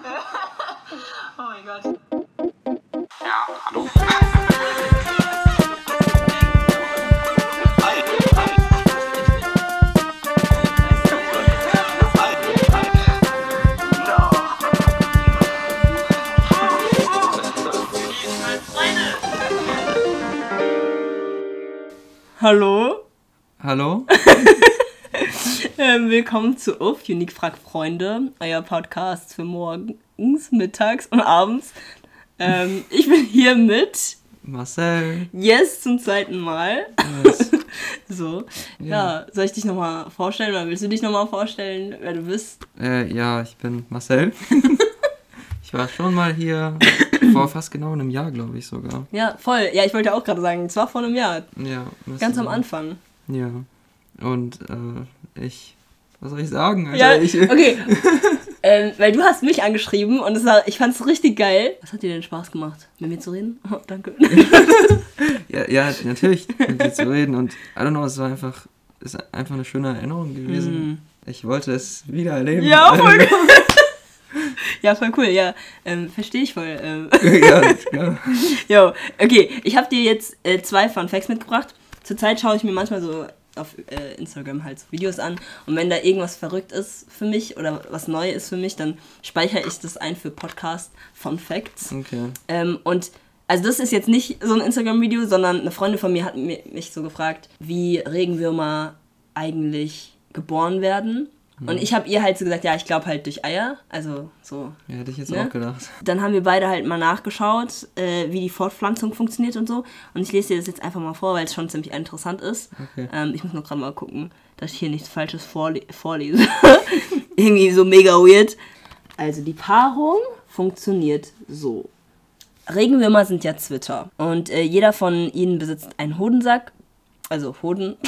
oh mein Gott. Ja, hallo. Hallo? Hallo? Ähm, willkommen zu UF, Unique Frag Freunde, euer Podcast für morgens, mittags und abends. Ähm, ich bin hier mit Marcel. Yes zum zweiten Mal. Yes. So, ja, soll ich dich nochmal vorstellen oder willst du dich nochmal vorstellen, wer du bist? Äh, ja, ich bin Marcel. ich war schon mal hier vor fast genau einem Jahr, glaube ich sogar. Ja, voll. Ja, ich wollte auch gerade sagen, zwar vor einem Jahr, Ja. ganz am. Anfang. Ja. Und äh, ich. Was soll ich sagen? Alter? Ja, ich, okay. ähm, weil du hast mich angeschrieben und war, ich fand es richtig geil. Was hat dir denn Spaß gemacht, mit mir zu reden? Oh, danke. Ja, ja, natürlich mit dir zu reden. Und I don't know, es war einfach. Ist einfach eine schöne Erinnerung gewesen. Ich wollte es wieder erleben. Mhm. Ja, voll ja, voll cool. Ja, ähm, verstehe ich voll. Ähm. ja, ja. Jo, okay. Ich habe dir jetzt äh, zwei Fun Facts mitgebracht. Zurzeit schaue ich mir manchmal so auf äh, Instagram halt so Videos an und wenn da irgendwas verrückt ist für mich oder was neu ist für mich, dann speichere ich das ein für Podcast Fun Facts. Okay. Ähm, und also das ist jetzt nicht so ein Instagram-Video, sondern eine Freundin von mir hat mi- mich so gefragt, wie Regenwürmer eigentlich geboren werden. Und ich habe ihr halt so gesagt, ja, ich glaube halt durch Eier. Also so. Ja, hätte ich jetzt Ne? auch gedacht. Dann haben wir beide halt mal nachgeschaut, äh, wie die Fortpflanzung funktioniert und so. Und ich lese dir das jetzt einfach mal vor, weil es schon ziemlich interessant ist. Okay. Ähm, ich muss noch gerade mal gucken, dass ich hier nichts Falsches vorle vorlese. Irgendwie so mega weird. Also die Paarung funktioniert so. Regenwürmer sind ja Zwitter. Und äh, jeder von ihnen besitzt einen Hodensack. Also Hoden.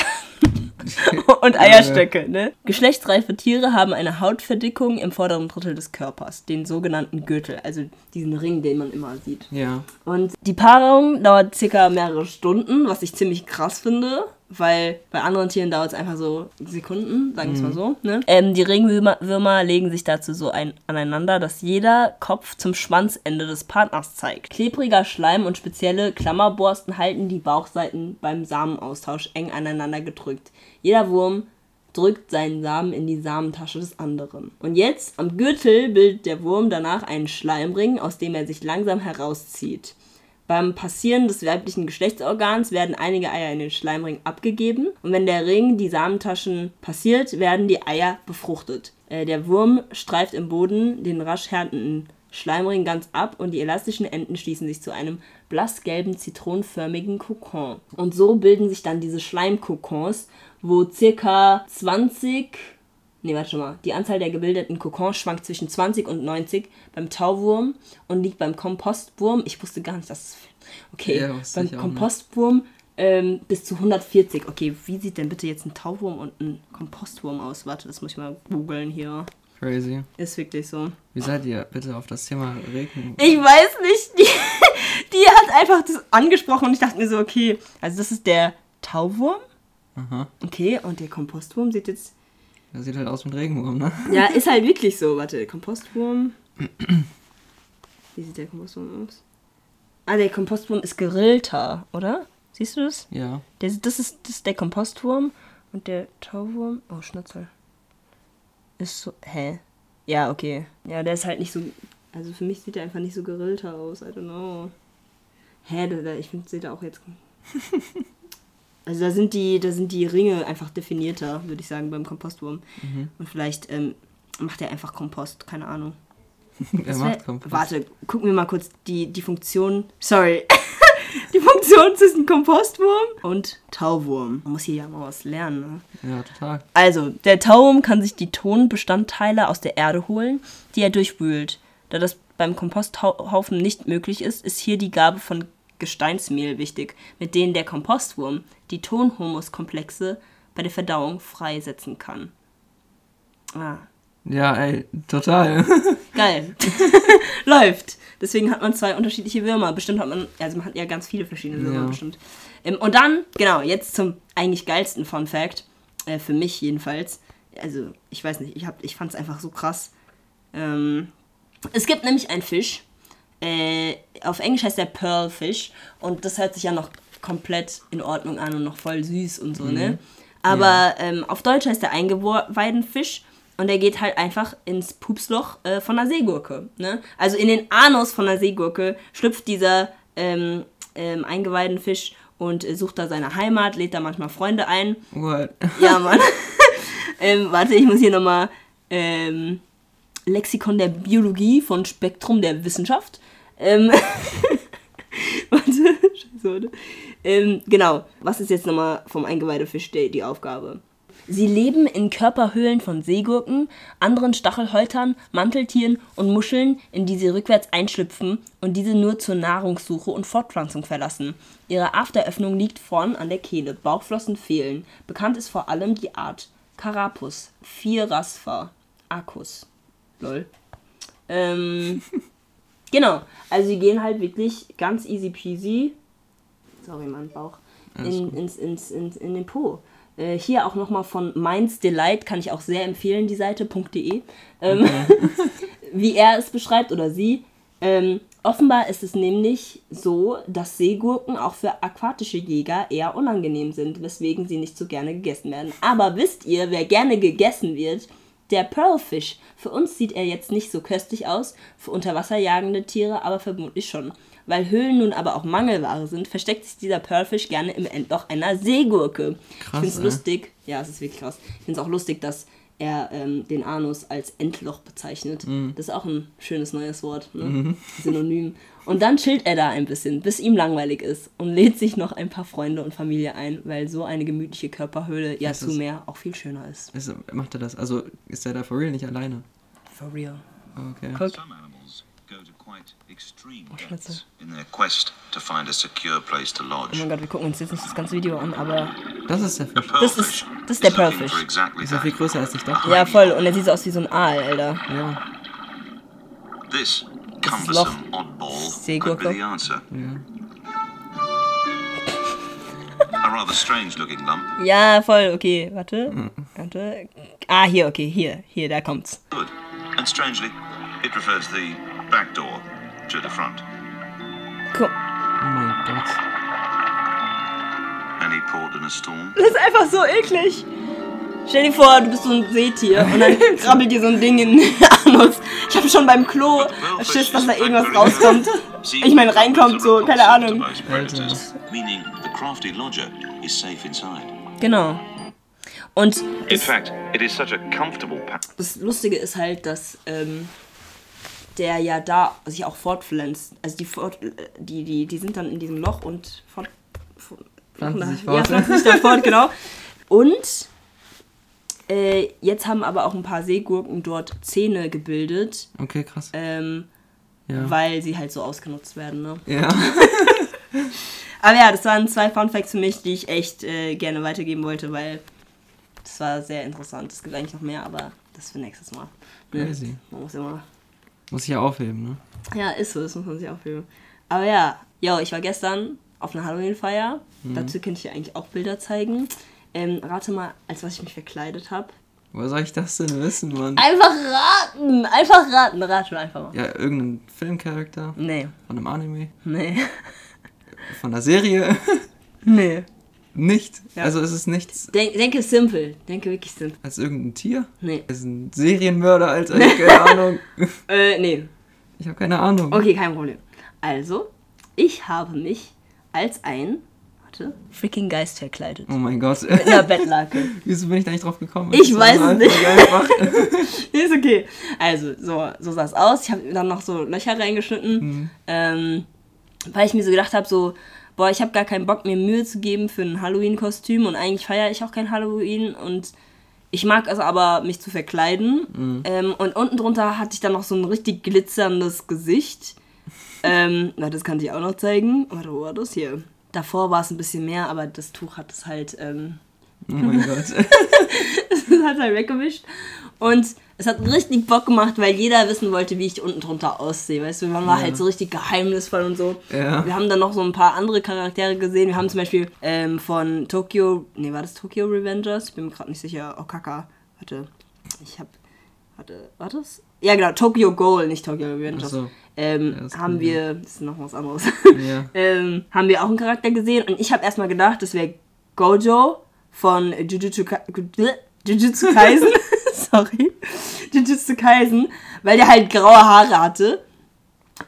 und Eierstöcke, ne? Geschlechtsreife Tiere haben eine Hautverdickung im vorderen Drittel des Körpers, den sogenannten Gürtel, also diesen Ring, den man immer sieht. Ja. Und die Paarung dauert circa mehrere Stunden, was ich ziemlich krass finde, weil bei anderen Tieren dauert es einfach so Sekunden, sagen wir es mal so. Ne? Ähm, die Regenwürmer Würmer legen sich dazu so ein, aneinander, dass jeder Kopf zum Schwanzende des Partners zeigt. Klebriger Schleim und spezielle Klammerborsten halten die Bauchseiten beim Samenaustausch eng aneinander gedrückt. Jeder Wurm drückt seinen Samen in die Samentasche des anderen. Und jetzt am Gürtel bildet der Wurm danach einen Schleimring, aus dem er sich langsam herauszieht. Beim Passieren des weiblichen Geschlechtsorgans werden einige Eier in den Schleimring abgegeben und wenn der Ring die Samentaschen passiert, werden die Eier befruchtet. Äh, der Wurm streift im Boden den rasch härtenden Schleimring ganz ab und die elastischen Enden schließen sich zu einem blassgelben, zitronenförmigen Kokon. Und so bilden sich dann diese Schleimkokons, wo circa 20 Nee, warte schon mal. Die Anzahl der gebildeten Kokons schwankt zwischen 20 und 90 beim Tauwurm und liegt beim Kompostwurm. Ich wusste gar nicht, dass es. Okay, Ja, beim. Kompostwurm ähm, bis zu 140. Okay, wie sieht denn bitte jetzt ein Tauwurm und ein Kompostwurm aus? Warte, das muss ich mal googeln hier. Crazy. Ist wirklich so. Wie seid ihr bitte auf das Thema Regen? Ich weiß nicht. Die, die hat einfach das angesprochen und ich dachte mir so, okay, also das ist der Tauwurm. Aha. Okay, und der Kompostwurm sieht jetzt. Das sieht halt aus mit Regenwurm, ne? Ja, ist halt wirklich so. Warte, Kompostwurm. Wie sieht der Kompostwurm aus? Ah, der Kompostwurm ist gerillter, oder? Siehst du das? Ja. Der, das, ist, das ist der Kompostwurm und der Tauwurm. Oh, Schnitzel. Ist so. Hä? Ja, okay. Ja, der ist halt nicht so. Also für mich sieht der einfach nicht so gerillter aus. I don't know. Hä, da, ich finde, sieht er auch jetzt. Also da sind die, da sind die Ringe einfach definierter, würde ich sagen, beim Kompostwurm. Und vielleicht ähm, macht er einfach Kompost, keine Ahnung. er macht Kompost. Warte, gucken wir mal kurz die, die Funktion. Sorry. die Funktion zwischen Kompostwurm und Tauwurm. Man muss hier ja mal was lernen. Ne? Ja, total. Also, der Tauwurm kann sich die Tonbestandteile aus der Erde holen, die er durchwühlt. Da das beim Komposthaufen nicht möglich ist, ist hier die Gabe von Gesteinsmehl wichtig, mit denen der Kompostwurm die Tonhumuskomplexe bei der Verdauung freisetzen kann. Ah, Ja, ey, total. Geil. Läuft. Deswegen hat man zwei unterschiedliche Würmer. Bestimmt hat man, also man hat ja ganz viele verschiedene Würmer Ja. bestimmt. Ähm, und dann, genau, jetzt zum eigentlich geilsten Fun Fact, äh, für mich jedenfalls. Also, ich weiß nicht, ich, hab- ich fand es einfach so krass. Ähm, Es gibt nämlich einen Fisch. Äh, auf Englisch heißt der Pearlfish. Und das hört sich ja noch komplett in Ordnung an und noch voll süß und so, ne? Aber ähm, auf Deutsch heißt der Eingeweidenfisch. Und der geht halt einfach ins Pupsloch äh, von der Seegurke. Ne? Also in den Anus von der Seegurke schlüpft dieser ähm, ähm, Eingeweidenfisch und äh, sucht da seine Heimat, lädt da manchmal Freunde ein. What? Ja, Mann. ähm, warte, ich muss hier nochmal ähm, Lexikon der Biologie von Spektrum der Wissenschaft. Ähm, warte, scheiße, warte. Ähm, genau, was ist jetzt nochmal vom Eingeweidefisch die, Aufgabe? Sie leben in Körperhöhlen von Seegurken, anderen Stachelhäutern, Manteltieren und Muscheln, in die sie rückwärts einschlüpfen und diese nur zur Nahrungssuche und Fortpflanzung verlassen. Ihre Afteröffnung liegt vorn an der Kehle, Bauchflossen fehlen. Bekannt ist vor allem die Art Carapus, Vierrasfa, Acus. Lol. Ähm, genau, also sie gehen halt wirklich ganz easy peasy. Sorry, mein Bauch. In, ins, ins, ins, in den Po. Äh, hier auch nochmal von Minds Delight, kann ich auch sehr empfehlen, die Seite, .de. Ähm, wie er es beschreibt oder sie. Ähm, offenbar ist es nämlich so, dass Seegurken auch für aquatische Jäger eher unangenehm sind, weswegen sie nicht so gerne gegessen werden. Aber wisst ihr, wer gerne gegessen wird? Der Pearlfish. Für uns sieht er jetzt nicht so köstlich aus, für unterwasserjagende Tiere aber vermutlich schon. Weil Höhlen nun aber auch Mangelware sind, versteckt sich dieser Pearlfish gerne im Endloch einer Seegurke. ich Krass, finde es ey. lustig, ja, es ist wirklich krass. Ich finde es auch lustig, dass er ähm, den Anus als Endloch bezeichnet. Mhm. Das ist auch ein schönes neues Wort, ne? Synonym. Und dann chillt er da ein bisschen, bis ihm langweilig ist und lädt sich noch ein paar Freunde und Familie ein, weil so eine gemütliche Körperhöhle ja zu mehr auch viel schöner ist. Ist, macht er das? Also ist er da for real nicht alleine? For real. Okay. Guck. Extreme Scheiße. depths in their quest to find a secure place to Oh mein Gott, wir gucken uns jetzt nicht das ganze Video an, aber Das ist der Fisch. Das ist- das ist der Pearlfish. Ist ja viel größer als ich dachte. ja voll. Und er sieht so aus wie so ein Aal, Alter. Ja. This Loch. cumbersome oddball could Seegurke. be the answer. ja. A rather strange looking lump. Ja, voll, okay. Warte. Warte. Ah, hier, okay, hier. Hier, da kommt's. Good. And strangely, it prefers the back door to the front. Guck. Oh mein Gott. Any port in a storm? Das ist einfach so eklig. Stell dir vor, du bist so ein Seetier und dann krabbelt dir so ein Ding in den Anus. Ich habe schon beim Klo Schiss, dass da irgendwas rauskommt. Ich meine, reinkommt so, keine Ahnung. Meaning the crafty lodger is safe inside. Genau. Und das, das Lustige ist halt, dass ähm, der ja da sich auch fortpflanzt. Also die, fort, die, die, die sind dann in diesem Loch und fort, fort, Pflanzen sich Ja, fort. pflanzen sich da fort, genau. Und äh, jetzt haben aber auch ein paar Seegurken dort Zähne gebildet, Okay, krass. ähm, Ja. weil sie halt so ausgenutzt werden. Ne? Ja. Aber ja, das waren zwei Fun Facts für mich, die ich echt äh, gerne weitergeben wollte, weil das war sehr interessant. Es gibt eigentlich noch mehr, aber das für nächstes Mal. Ne? Crazy. Man muss immer. Muss ich ja aufheben, ne? Ja, ist so, das muss man sich aufheben. Aber ja, yo, ich war gestern auf einer Halloween-Feier. Mhm. Dazu könnte ich dir eigentlich auch Bilder zeigen. Ähm, rate mal, als was ich mich verkleidet habe. Woher soll ich das denn wissen, Mann? Einfach raten! Einfach raten! Rate einfach mal. Ja, irgendein Filmcharakter Nee, von einem Anime, nee, von einer Serie. nee. Nicht. Ja. Also es ist nichts Denk, denke simpel. Denke wirklich simpel. als irgendein Tier. Nee. Ist ein Serienmörder, hab keine Ahnung. Äh, nee. Ich habe keine Ahnung. Okay, kein Problem. Also, ich habe mich als ein, warte, freaking Geist verkleidet. Oh mein Gott. Mit einer Bettlake. Wieso bin ich da nicht drauf gekommen? Ich Das weiß es nicht. Einfach. ist okay. Also, so, so sah es aus. Ich habe dann noch so Löcher reingeschnitten, ähm, weil ich mir so gedacht habe, so, boah, ich habe gar keinen Bock, mir Mühe zu geben für ein Halloween-Kostüm und eigentlich feiere ich auch kein Halloween und ich mag es aber, mich zu verkleiden. Ähm, und unten drunter hatte ich dann noch so ein richtig glitzerndes Gesicht. ähm, na, das kann ich auch noch zeigen. Warte, wo war das hier? Davor war es ein bisschen mehr, aber das Tuch hat es halt ähm, Oh mein Gott. das hat halt weggewischt. Und es hat richtig Bock gemacht, weil jeder wissen wollte, wie ich unten drunter aussehe. Weißt du, man war Ja. halt so richtig geheimnisvoll und so. Ja. Wir haben dann noch so ein paar andere Charaktere gesehen. Wir haben zum Beispiel ähm, von Tokyo, nee, war das Tokyo Revengers? Ich bin mir gerade nicht sicher. Oh, Kaka. Warte, ich hab warte, war das? Ja, genau, Tokyo Ghoul, nicht Tokyo Ach Revengers. so. Ähm, Ja, haben wir, das ist noch was anderes, Ja. ähm, haben wir auch einen Charakter gesehen und ich habe erstmal gedacht, das wäre Gojo von Jujutsu, Ka Jujutsu Kaisen. Sorry. Jujutsu Kaisen, weil der halt graue Haare hatte.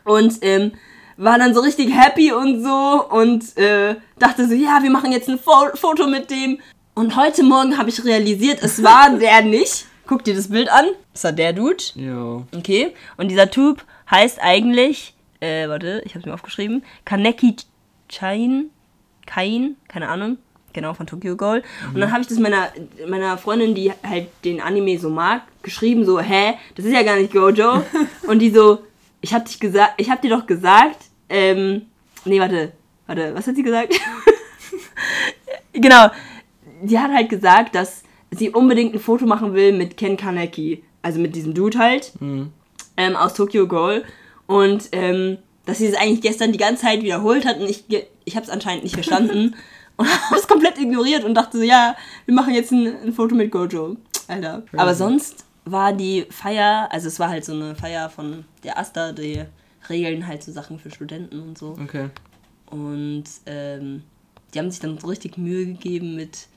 Und ähm, war dann so richtig happy und so und äh, dachte so, ja, wir machen jetzt ein Fo Foto mit dem. Und heute Morgen habe ich realisiert, es war der nicht. Guck dir das Bild an. Das war der Dude. Jo. Okay. Und dieser Typ heißt eigentlich, äh, warte, ich habe mir aufgeschrieben, Kaneki Chain, Kain, keine Ahnung, genau, von Tokyo Ghoul. Und dann habe ich das meiner, meiner Freundin, die halt den Anime so mag, geschrieben, so, hä, das ist ja gar nicht Gojo. Und die so, ich hab dich gesagt, ich hab dir doch gesagt, ähm, nee, warte, warte, was hat sie gesagt? genau, die hat halt gesagt, dass sie unbedingt ein Foto machen will mit Ken Kaneki, also mit diesem Dude halt, ähm, aus Tokyo Ghoul. Und ähm, dass sie es eigentlich gestern die ganze Zeit wiederholt hat und ich, ich habe es anscheinend nicht verstanden und habe es komplett ignoriert und dachte so, ja, wir machen jetzt ein, ein Foto mit Gojo. Alter. Aber sonst war die Feier, also es war halt so eine Feier von der Asta, die regeln halt so Sachen für Studenten und so. Okay. Und ähm, die haben sich dann so richtig Mühe gegeben mit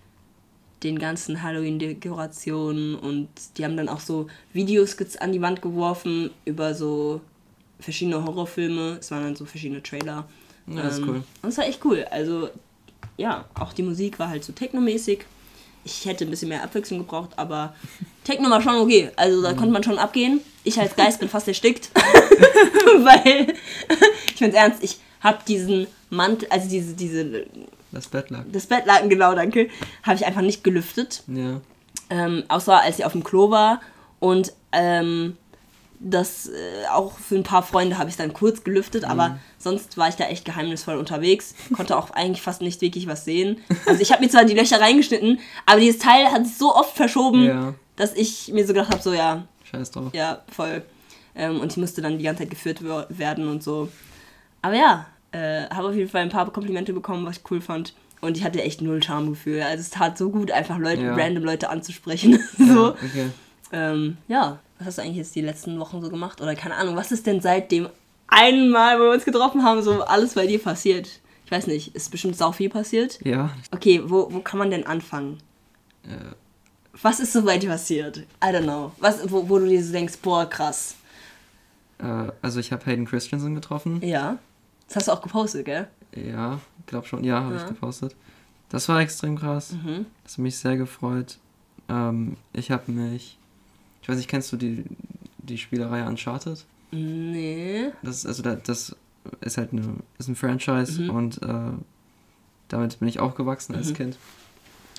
den ganzen Halloween-Dekorationen und die haben dann auch so Videos an die Wand geworfen über so verschiedene Horrorfilme. Es waren dann so verschiedene Trailer. Ja, das ist cool. Und es war echt cool. Also, ja, auch die Musik war halt so technomäßig. Ich hätte ein bisschen mehr Abwechslung gebraucht, aber Techno war schon okay. Also Mhm. da konnte man schon abgehen. Ich als Geist bin fast erstickt. Weil, ich bin's ernst, ich habe diesen Mantel, also diese, diese, Das Bett lag. das Bettlaken, genau, danke, habe ich einfach nicht gelüftet. Ja. Ähm, außer als sie auf dem Klo war. Und ähm, das äh, auch für ein paar Freunde habe ich dann kurz gelüftet, aber sonst war ich da echt geheimnisvoll unterwegs. Konnte auch eigentlich fast nicht wirklich was sehen. Also ich habe mir zwar die Löcher reingeschnitten, aber dieses Teil hat sich so oft verschoben, Ja. dass ich mir so gedacht habe, so ja, Scheiß drauf. ja, voll. Ähm, und ich musste dann die ganze Zeit geführt wer- werden und so. Aber ja, äh, habe auf jeden Fall ein paar Komplimente bekommen, was ich cool fand. Und ich hatte echt null Charmegefühl. Also es tat so gut, einfach Leute, Ja. random Leute anzusprechen. Ja, so. okay. Ähm, ja, was hast du eigentlich jetzt die letzten Wochen so gemacht? Oder keine Ahnung, was ist denn seit dem einen Mal, wo wir uns getroffen haben, so alles bei dir passiert? Ich weiß nicht, ist bestimmt sau viel passiert. Ja. Okay, wo, wo kann man denn anfangen? Äh, Was ist so bei dir passiert? I don't know. Was, wo, wo du dir so denkst, boah, krass. äh, also ich habe Hayden Christensen getroffen. Ja. Das hast du auch gepostet, gell? Ja, glaub schon. Ja, habe Ja. ich gepostet. Das war extrem krass. Mhm. Das hat mich sehr gefreut. Ähm, ich habe mich. Ich weiß nicht, kennst du die, die Spielerei Uncharted? Nee. Das ist, also da, das ist halt eine, ist ein Franchise Mhm. und äh, damit bin ich aufgewachsen als Mhm. Kind.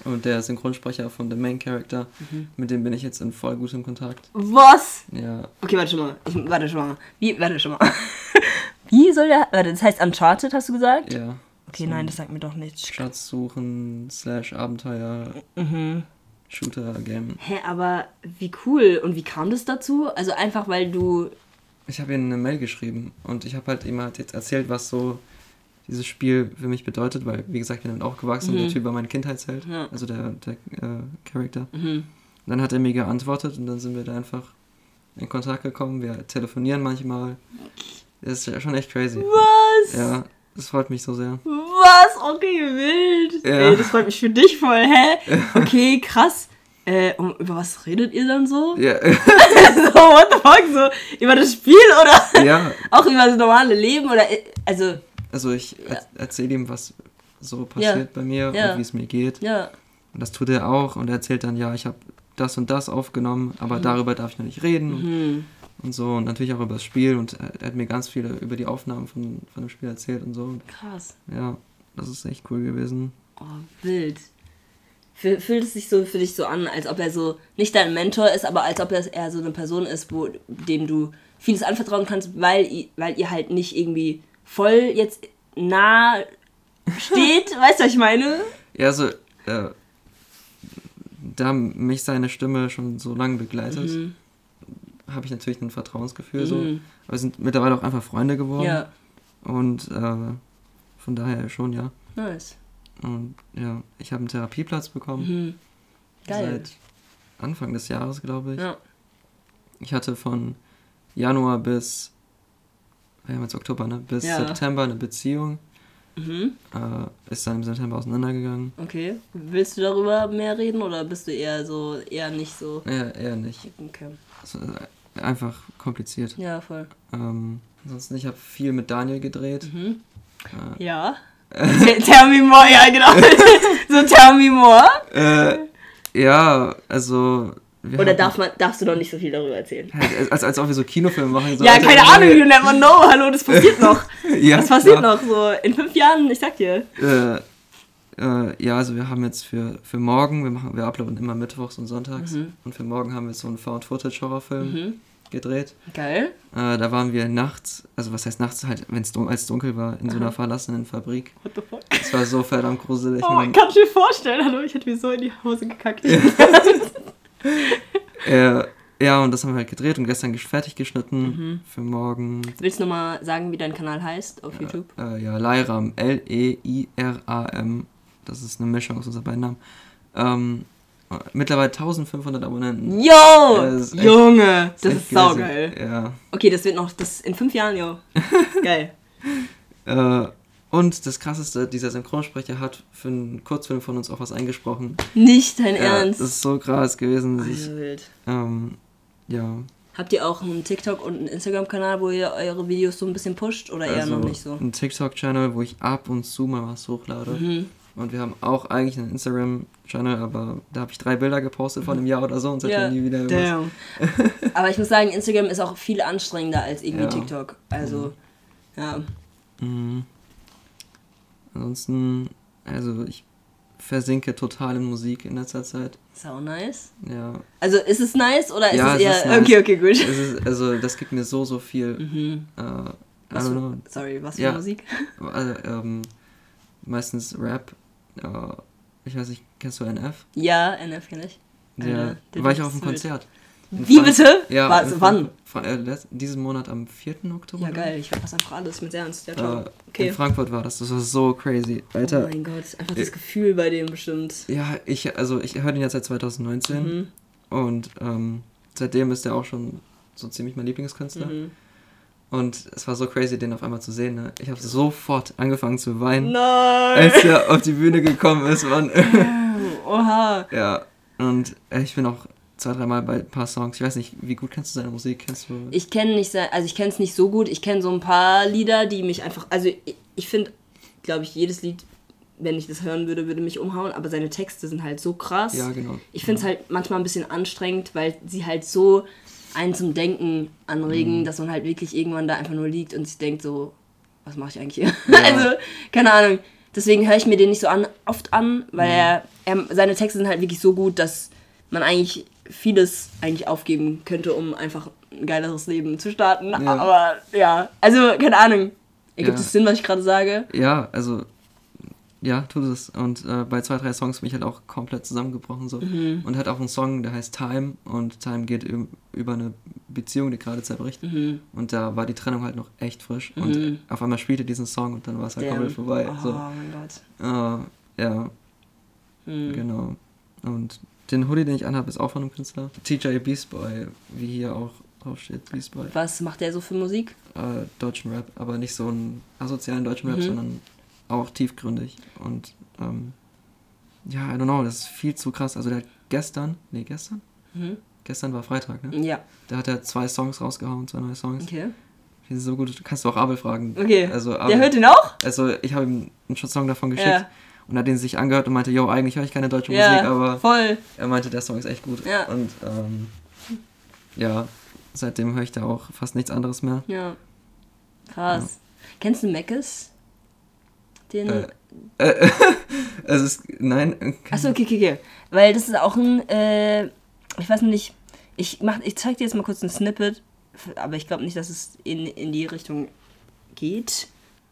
Und der Synchronsprecher von dem Main Character, Mhm. mit dem bin ich jetzt in voll gutem Kontakt. Was? Ja, Okay, warte schon mal. Ich, warte schon mal. Wie, warte schon mal. Wie soll der. Warte, das heißt Uncharted, hast du gesagt? ja. Okay, So nein, ein das sagt mir doch nichts. Schatz suchen, slash Abenteuer, Mhm. Shooter, Game. Hä, aber wie cool. Und wie kam das dazu? Also einfach, weil du. Ich habe ihm eine Mail geschrieben und ich habe halt ihm halt jetzt erzählt, was so dieses Spiel für mich bedeutet, weil, wie gesagt, ich bin damit aufgewachsen und Mhm. der Typ war mein Kindheitsheld, Ja. also der, der äh, Charakter. Mhm. Und dann hat er mir geantwortet und dann sind wir da einfach in Kontakt gekommen. Wir telefonieren manchmal. Das ist ja schon echt crazy. Was? Ja, das freut mich so sehr. Was? Okay, wild. Ja. Ey, das freut mich für dich voll, hä? Okay, krass. Äh, um, über was redet ihr dann so? Ja, so, what the fuck? So, über das Spiel oder ja auch über das normale Leben? Oder, also, also ich Ja. er erzähle ihm, was so passiert bei mir Ja. und wie es mir geht. ja. Und das tut er auch und er erzählt dann, ja, ich habe das und das aufgenommen, aber darüber darf ich noch nicht reden und, Hm. Und so und natürlich auch über das Spiel und er, hat mir ganz viele über die Aufnahmen von, von dem Spiel erzählt und so. Krass. ja, das ist echt cool gewesen. Oh, wild. Fü- Fühlt es sich so für dich so an, als ob er so nicht dein Mentor ist, aber als ob er er so eine Person ist, wo, dem du vieles anvertrauen kannst, weil, weil ihr halt nicht irgendwie voll jetzt nah steht. weißt du, was ich meine? Ja, also, äh, da mich seine Stimme schon so lange begleitet, Mhm. Habe ich natürlich ein Vertrauensgefühl so. Mhm. Aber wir sind mittlerweile auch einfach Freunde geworden. Ja, Und äh, von daher schon, ja. nice. Und ja, ich habe einen Therapieplatz bekommen. Mhm. Geil. Seit Anfang des Jahres, glaube ich. Ja. ich hatte von Januar bis, wir haben jetzt Oktober, ne? Bis Ja. September eine Beziehung. Mhm. Äh, ist dann im September auseinandergegangen. Okay. Willst du darüber mehr reden oder bist du eher so, eher nicht so? Eher, eher nicht. Okay. Ist einfach kompliziert. Ja, voll. Ähm, ansonsten, ich habe viel mit Daniel gedreht. Mhm. Äh, Ja. Tell me more, ja genau. so tell me more. Äh, ja, also. wir Oder darf man, darfst du noch nicht so viel darüber erzählen? Halt, als, als ob wir so Kinofilme machen. So, Ja, Alter, keine. Ahnung, you never know. Hallo, das passiert noch. Ja, Das passiert klar. noch so. In fünf Jahren, ich sag dir. Äh, äh, ja, also wir haben jetzt für, für morgen, wir machen, wir uploaden immer mittwochs und sonntags. Mhm. Und für morgen haben wir so einen Found-Footage-Horrorfilm gedreht. Geil. Äh, da waren wir nachts, also was heißt nachts halt, wenn es dun als dunkel war, in so einer verlassenen Fabrik. What the fuck? Es war so verdammt gruselig. Oh, man, ich kann mir vorstellen, hallo, ich hätte mir so in die Hose gekackt. äh, ja, und das haben wir halt gedreht und gestern fertig geschnitten Mhm. für morgen. Willst du nochmal sagen, wie dein Kanal heißt auf YouTube? Äh, ja, Leiram, L-E-I-R-A-M. Das ist eine Mischung aus unseren beiden Namen. Ähm, mittlerweile 1500 Abonnenten. Yo! Das echt- Junge! Das ist saugeil. Ja. Okay, das wird noch, das in fünf Jahren, yo. Geil. Äh, und das krasseste, dieser Synchronsprecher hat für einen Kurzfilm von uns auch was eingesprochen. Nicht dein Ja, Ernst. das ist so krass gewesen. Ich, wild. ähm, ja. Habt ihr auch einen TikTok und einen Instagram-Kanal, wo ihr eure Videos so ein bisschen pusht oder eher Also noch nicht so? ein TikTok-Channel, wo ich ab und zu mal was hochlade. Mhm. Und wir haben auch eigentlich einen Instagram-Channel, aber da habe ich drei Bilder gepostet von einem Jahr oder so und seitdem Ja, nie wieder damn. Aber ich muss sagen, Instagram ist auch viel anstrengender als irgendwie Ja. TikTok. Also, ja. Mhm. Ansonsten, also ich versinke total in Musik in letzter Zeit. Sau nice. Ja. Also ist es nice oder ist Ja, es es eher. ist nice. Okay, okay, gut. Es ist, also das gibt mir so, so viel. Mhm. Äh, Was für, sorry, was für Ja. Musik? Also, ähm, meistens Rap. Äh, ich weiß nicht, kennst du NF? Ja, NF kenne ich. Ja. Äh, der war ich auf dem. Konzert. Wie Frank- bitte? Ja. Was, in wann? Fra äh, diesen Monat am 4. Oktober. Ja, geil, ich verpasse einfach alles mit sehr ernst. Ja. Äh, Okay. In Frankfurt war das. Das war so crazy. Oh Alter. mein Gott, einfach das Gefühl bei dem bestimmt. Ja, ich, also ich höre den jetzt seit 2019 Mhm. und ähm, seitdem ist er auch schon so ziemlich mein Lieblingskünstler. Mhm. Und es war so crazy, den auf einmal zu sehen. Ne? Ich habe sofort angefangen zu weinen, Nein! als er auf die Bühne gekommen ist. Mann. Oha. ja, und äh, ich bin auch zwei, dreimal bei ein paar Songs. Ich weiß nicht, wie gut kennst du seine Musik? Kennst du? Ich kenne nicht, also ich kenne es nicht so gut. Ich kenne so ein paar Lieder, die mich einfach, also ich, ich finde, glaube ich, jedes Lied, wenn ich das hören würde, würde mich umhauen. Aber seine Texte sind halt so krass. Ja, genau. Ich finde es halt manchmal ein bisschen anstrengend, weil sie halt so einen zum Denken anregen, dass man halt wirklich irgendwann da einfach nur liegt und sich denkt so, was mache ich eigentlich hier? Also, keine Ahnung. Deswegen höre ich mir den nicht so an, oft an, weil er, er, seine Texte sind halt wirklich so gut, dass man eigentlich vieles eigentlich aufgeben könnte, um einfach ein geileres Leben zu starten. Ja. Aber ja, also keine Ahnung. Ergibt Ja. es Sinn, was ich gerade sage? Ja, also, ja, tut es. Und äh, bei zwei, drei Songs bin ich halt auch komplett zusammengebrochen. so Mhm. Und hat auch einen Song, der heißt Time. Und Time geht über eine Beziehung, die gerade zerbricht. Mhm. Und da war die Trennung halt noch echt frisch. Und auf einmal spielte diesen Song und dann war es halt Damn. komplett vorbei. Oh So. mein Gott. Äh, ja, Mhm. genau. Und den Hoodie, den ich anhabe, ist auch von einem Künstler. TJ Beast Boy, wie hier auch draufsteht, Beast Boy. Was macht der so für Musik? Äh, deutschen Rap, aber nicht so einen asozialen deutschen Rap, Mhm. sondern auch tiefgründig. Und ähm, ja, I don't know, das ist viel zu krass. Also der hat gestern, nee, gestern? Mhm. Gestern war Freitag, ne? Ja, Da hat er zwei Songs rausgehauen, zwei neue Songs. okay. Die sind so gut, du kannst du auch Abel fragen. Okay. Also, der Abel, hört ihn auch? also ich habe ihm einen Song davon geschickt Ja. und er hat den sich angehört und meinte, yo, eigentlich höre ich keine deutsche Ja, Musik, aber voll. er meinte, der Song ist echt gut. Ja. Und ähm, ja, seitdem höre ich da auch fast nichts anderes mehr. Ja. Krass. Kennst du Meckes? Den. Äh, äh, es ist, nein, Achso, okay, okay, okay. Weil das ist auch ein, äh, ich weiß nicht, ich, mach, ich zeig dir jetzt mal kurz ein Snippet, aber ich glaube nicht, dass es in, in die Richtung geht.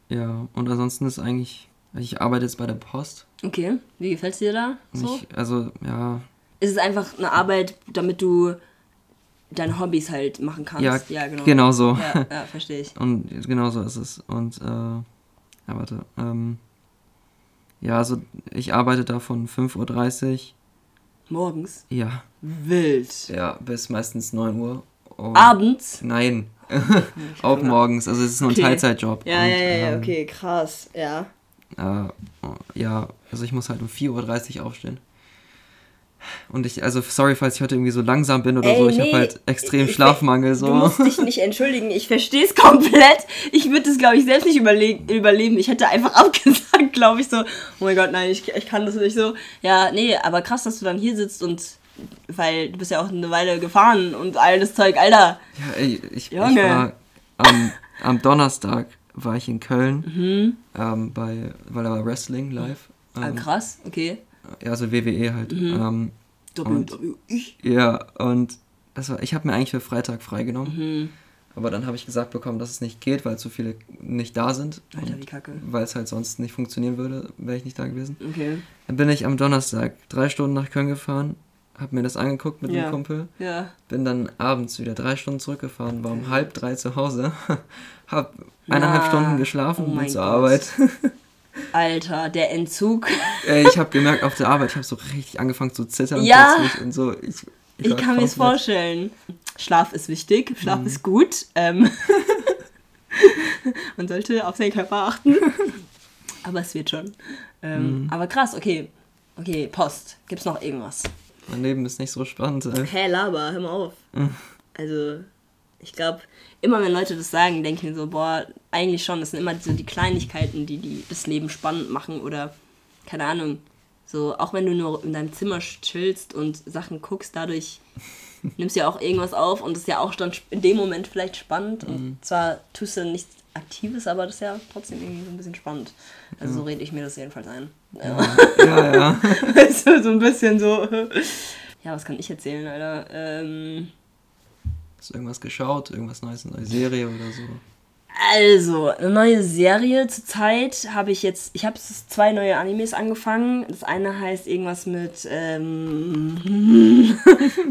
ja, und ansonsten ist eigentlich, ich arbeite jetzt bei der Post. Okay, wie gefällt's dir da? So? Ich, also, ja, Ist es einfach eine Arbeit, damit du deine Hobbys halt machen kannst? ja, genau. genau so. Ja, ja verstehe ich. Und genau so ist es. Und, äh, ja, warte. Ähm, ja, also ich arbeite da von 5.30 Uhr, Morgens? ja, Wild. ja, bis meistens 9 Uhr. Oh, Abends? Nein. auch morgens. Also es ist nur ein Okay. Teilzeitjob. Ja, Und, ja, ja, ja, ähm, okay, krass, ja. Äh, ja, also ich muss halt um 4.30 Uhr aufstehen. Und ich, also sorry, falls ich heute irgendwie so langsam bin oder Ey, so, ich nee, habe halt extrem ich- ich- Schlafmangel Du so. musst dich nicht entschuldigen, ich verstehe es komplett. Ich würde es, glaube ich, selbst nicht überle überleben. Ich hätte einfach abgesagt, glaube ich, so, oh mein Gott, nein, ich, ich kann das nicht so. Ja, nee, aber krass, dass du dann hier sitzt und, weil du bist ja auch eine Weile gefahren und all das Zeug, Alter. Ja, ey, ich, ich Junge. war am, am Donnerstag war ich in Köln Mhm. ähm, bei, weil da war Wrestling live. Ah, Ähm, krass, okay. Ja, also WWE halt. Mhm. Ähm, Und- WWE. ja, und das war, ich habe mir eigentlich für Freitag freigenommen. Mhm. Aber dann habe ich gesagt bekommen, dass es nicht geht, weil zu viele nicht da sind. Alter, und wie kacke. Weil es halt sonst nicht funktionieren würde, wäre ich nicht da gewesen. Okay. Dann bin ich am Donnerstag drei Stunden nach Köln gefahren, habe mir das angeguckt mit Ja. einem Kumpel, Ja. bin dann abends wieder drei Stunden zurückgefahren, war um halb drei zu Hause, hab eineinhalb Na, Stunden geschlafen oh und zur Gott. Arbeit. Alter, der Entzug. Ey, ich habe gemerkt auf der Arbeit, ich habe so richtig angefangen zu zittern Ja. plötzlich und so. Ich, Ich war kann mir vorstellen. Schlaf ist wichtig, Schlaf Mhm. ist gut. Ähm Man sollte auf seinen Körper achten. Aber es wird schon. Ähm, Mhm. Aber krass, okay. Okay, Post. Gibt's noch irgendwas? Mein Leben ist nicht so spannend. Hä, Laber, hör mal auf. Mhm. Also, ich glaube, immer wenn Leute das sagen, denke ich mir so, boah, eigentlich schon, das sind immer so die Kleinigkeiten, die, die das Leben spannend machen oder, keine Ahnung, so, auch wenn du nur in deinem Zimmer chillst und Sachen guckst, dadurch nimmst du ja auch irgendwas auf und das ist ja auch dann in dem Moment vielleicht spannend und zwar tust du nichts Aktives, aber das ist ja trotzdem irgendwie so ein bisschen spannend. Also so rede ich mir das jedenfalls ein. Ja. Ja, ja. Du, so ein bisschen so. Ja, was kann ich erzählen, Alter? Ähm, Hast du irgendwas geschaut? Irgendwas Neues, eine neue Serie oder so? also, eine neue Serie zurzeit habe ich jetzt. Ich habe zwei neue Animes angefangen. Das eine heißt irgendwas mit ähm,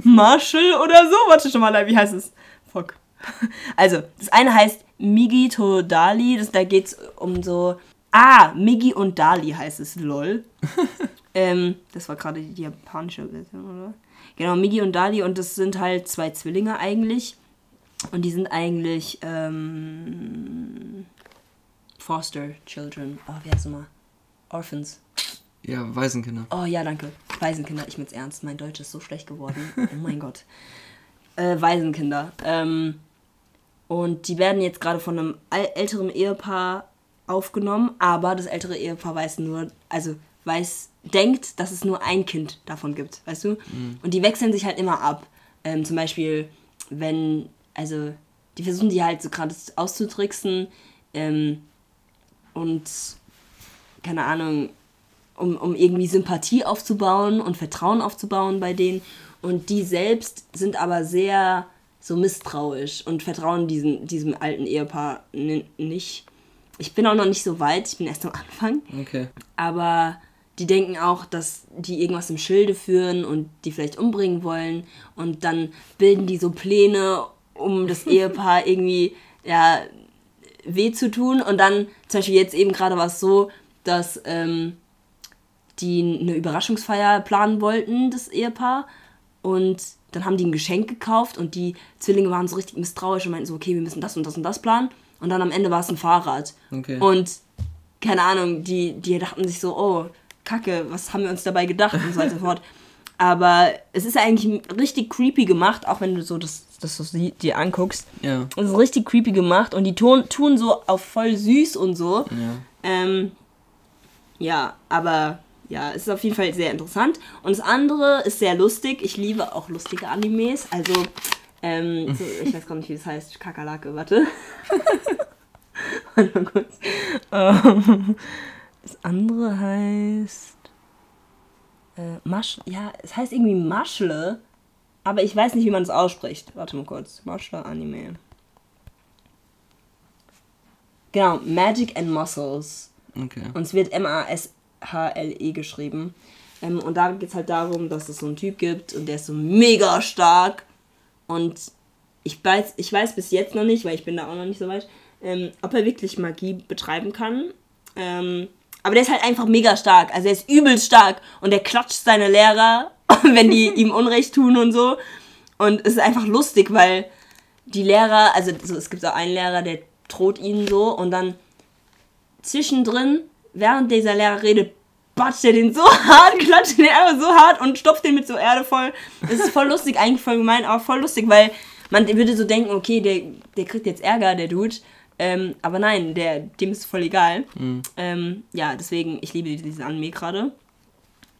Marshall oder so. Warte schon mal, wie heißt es? Fuck. Also, das eine heißt Migi to Dali. Das, da geht es um so. Ah, Migi und Dali heißt es, lol. ähm, das war gerade die japanische Version, oder? Genau, Migi und Dali und das sind halt zwei Zwillinge eigentlich. Und die sind eigentlich ähm, Foster Children. Oh, wie heißt es nochmal? Orphans. Ja, Waisenkinder. Oh ja, danke. Waisenkinder, ich bin's ernst. Mein Deutsch ist so schlecht geworden. Oh mein Gott. Äh, Waisenkinder. Ähm, und die werden jetzt gerade von einem äl- älteren Ehepaar aufgenommen, aber das ältere Ehepaar weiß nur, also weiß, denkt, dass es nur ein Kind davon gibt, weißt du? Und die wechseln sich halt immer ab. Ähm, zum Beispiel, wenn, also, die versuchen die halt so gerade auszutricksen ähm, und, keine Ahnung, um, um irgendwie Sympathie aufzubauen und Vertrauen aufzubauen bei denen. Und die selbst sind aber sehr so misstrauisch und vertrauen diesen, diesem alten Ehepaar ni- nicht. Ich bin auch noch nicht so weit, ich bin erst am Anfang. Okay. Aber die denken auch, dass die irgendwas im Schilde führen und die vielleicht umbringen wollen. Und dann bilden die so Pläne, um das Ehepaar irgendwie ja, weh zu tun. Und dann, zum Beispiel jetzt eben gerade war es so, dass ähm, die eine Überraschungsfeier planen wollten, das Ehepaar. Und dann haben die ein Geschenk gekauft und die Zwillinge waren so richtig misstrauisch und meinten so, okay, wir müssen das und das und das planen. Und dann am Ende war es ein Fahrrad. Okay. Und keine Ahnung, die, die dachten sich so, oh, Kacke, was haben wir uns dabei gedacht und so weiter und so fort. Aber es ist eigentlich richtig creepy gemacht, auch wenn du so das, das so sie- dir anguckst. Ja. Es ist richtig creepy gemacht und die tun, tun so auf voll süß und so. Ja. Ähm, ja, aber ja, es ist auf jeden Fall sehr interessant. Und das andere ist sehr lustig. Ich liebe auch lustige Animes. Also, ähm, so, ich weiß gar nicht, wie das heißt. Kakerlake, warte. Warte mal kurz. Ähm, das andere heißt. Äh, Masch. Ja, es heißt irgendwie Maschle. Aber ich weiß nicht, wie man es ausspricht. Warte mal kurz. Maschle Anime. Genau, Magic and Muscles. Okay. Und es wird M-A-S-H-L-E geschrieben. Ähm, und da geht es halt darum, dass es so einen Typ gibt und der ist so mega stark. Und ich weiß, ich weiß bis jetzt noch nicht, weil ich bin da auch noch nicht so weit, ähm, ob er wirklich Magie betreiben kann. Ähm, aber der ist halt einfach mega stark. Also er ist übelst stark und er klatscht seine Lehrer, wenn die ihm Unrecht tun und so. Und es ist einfach lustig, weil die Lehrer, also so, es gibt auch einen Lehrer, der droht ihnen so und dann zwischendrin, während dieser Lehrer redet, batscht er den so hart, klatscht den einfach so hart und stopft den mit so Erde voll. Das ist voll lustig, eigentlich voll gemein, aber voll lustig, weil man würde so denken, okay, der, der kriegt jetzt Ärger, der Dude. Ähm, aber nein, der, dem ist voll egal. Ähm, ja, deswegen, ich liebe diesen Anime gerade.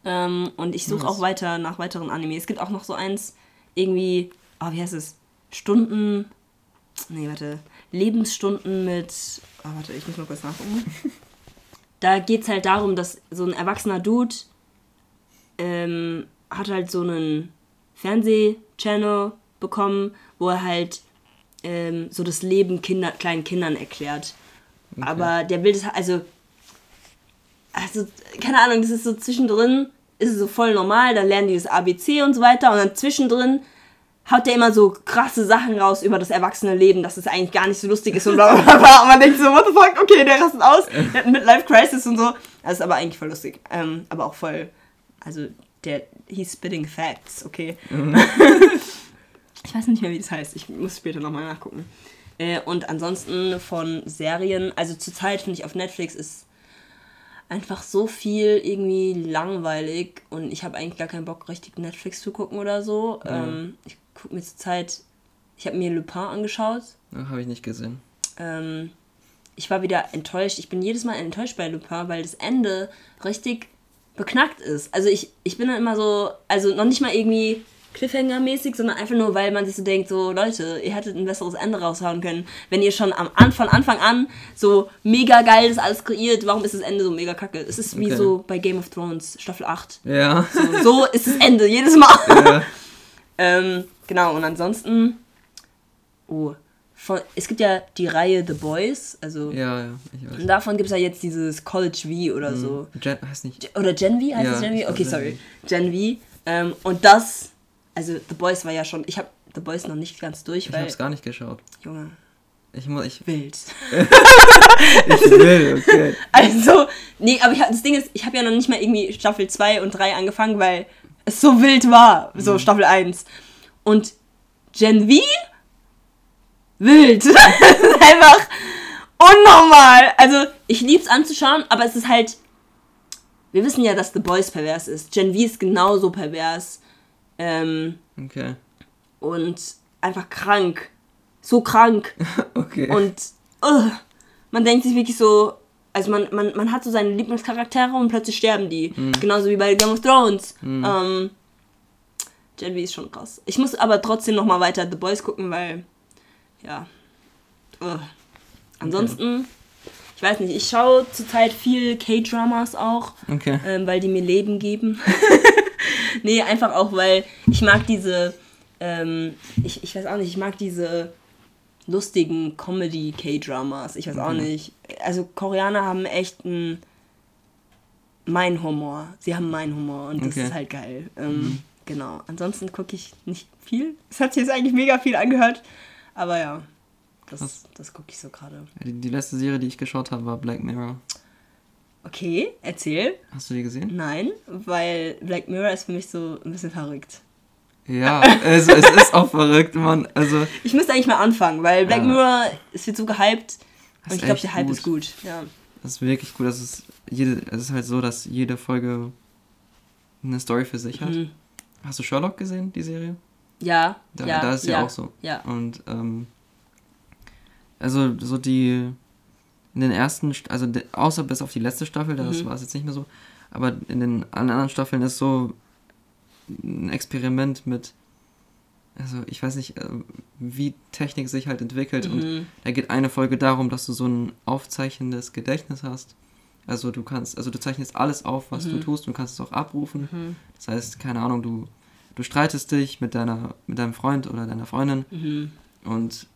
Ähm, und ich suche auch weiter nach weiteren Anime. Es gibt auch noch so eins, irgendwie, oh, wie heißt es? Stunden. Nee, warte. Lebensstunden mit. Oh, warte, ich muss mal kurz nachgucken. da geht es halt darum, dass so ein erwachsener Dude ähm, hat halt so einen Fernsehchannel bekommen, wo er halt ähm, so das Leben Kinder, kleinen Kindern erklärt. Aber der will das, also, also, keine Ahnung, das ist so zwischendrin, ist es so voll normal, da lernen die das ABC und so weiter und dann zwischendrin haut der immer so krasse Sachen raus über das erwachsene Leben, dass es eigentlich gar nicht so lustig ist und bla bla bla. Und man denkt so, what the fuck, okay, der rastet aus, der hat einen Midlife-Crisis und so. Das ist aber eigentlich voll lustig. Ähm, aber auch voll, also, der, he's spitting facts, okay. ich weiß nicht mehr, wie das heißt. Ich muss später nochmal nachgucken. Äh, und ansonsten von Serien, also zurzeit finde ich auf Netflix ist einfach so viel irgendwie langweilig und ich habe eigentlich gar keinen Bock, richtig Netflix zu gucken oder so. Ähm, ich gucke mir zurzeit, ich habe mir Lupin angeschaut. Habe ich nicht gesehen. Ähm, ich war wieder enttäuscht. Ich bin jedes Mal enttäuscht bei Lupin, weil das Ende richtig beknackt ist. Also ich, ich bin dann immer so, also noch nicht mal irgendwie Cliffhanger-mäßig, sondern einfach nur, weil man sich so denkt, so Leute, ihr hättet ein besseres Ende raushauen können. Wenn ihr schon am An von Anfang an so mega geil das alles kreiert, warum ist das Ende so mega kacke? Es ist wie Okay. so bei Game of Thrones, Staffel 8. Ja. So, so ist das Ende, jedes Mal. ja. Ähm, genau, und ansonsten. Oh. Von, es gibt ja die Reihe The Boys, also. Ja, ja, ich weiß. Und davon gibt es ja jetzt dieses College V oder so. Gen heißt nicht. Oder Gen V heißt Ja, es Gen V? Okay, sorry. Gen Gen V. Ähm, und das, also The Boys war ja schon, ich habe The Boys noch nicht ganz durch, Ich weil, hab's gar nicht geschaut. Junge, Ich muss, ich, wild. ich will, okay. Also, nee, aber ich, das Ding ist, ich habe ja noch nicht mal irgendwie Staffel 2 und 3 angefangen, weil es so wild war, so Mhm. Staffel 1. Und Gen V? Wild. einfach unnormal. Also, ich lieb's anzuschauen, aber es ist halt. Wir wissen ja, dass The Boys pervers ist. Gen V ist genauso pervers. Ähm, Okay. und einfach krank. So krank. Okay. Und ugh, man denkt sich wirklich so, also man, man, man hat so seine Lieblingscharaktere und plötzlich sterben die. Genauso wie bei Game of Thrones. Ähm, Gen ist schon krass. Ich muss aber trotzdem noch mal weiter The Boys gucken, weil, ja. Ugh. Ansonsten, ich weiß nicht, ich schaue zurzeit viel K-Dramas auch, okay. ähm, weil die mir Leben geben. nee, einfach auch, weil ich mag diese, ähm, ich, ich weiß auch nicht, ich mag diese lustigen Comedy-K-Dramas. Ich weiß auch nicht. Also Koreaner haben echt einen mein Humor. Sie haben meinen Humor und das Okay. ist halt geil. Ähm, Genau. Ansonsten gucke ich nicht viel. Es hat sich jetzt eigentlich mega viel angehört. Aber ja, das, Krass. das gucke ich so gerade. Die, die letzte Serie, die ich geschaut habe, war Black Mirror. Okay, erzähl. Hast du die gesehen? Nein, weil Black Mirror ist für mich so ein bisschen verrückt. Ja, also es ist auch verrückt, Mann. Also, Ich müsste eigentlich mal anfangen, weil Black Ja. Mirror, es wird so gehypt. Das Und ich ist glaube, der Hype gut. ist gut. Ja. das ist wirklich gut. Das ist, jede, es ist halt so, dass jede Folge eine Story für sich hat. Mhm. Hast du Sherlock gesehen, die Serie? Ja, Da, ja, da ist ja, auch so. Ja. Und ähm, also so die in den ersten, St- also außer bis auf die letzte Staffel, das Mhm. war es jetzt nicht mehr so, aber in den anderen Staffeln ist so ein Experiment mit, also ich weiß nicht, äh, wie Technik sich halt entwickelt und Mhm. da geht eine Folge darum, dass du so ein aufzeichnendes Gedächtnis hast. Also du kannst, also du zeichnest alles auf, was Mhm. du tust, du kannst es auch abrufen. Das heißt, keine Ahnung, du, du streitest dich mit deiner, mit deinem Freund oder deiner Freundin Mhm. und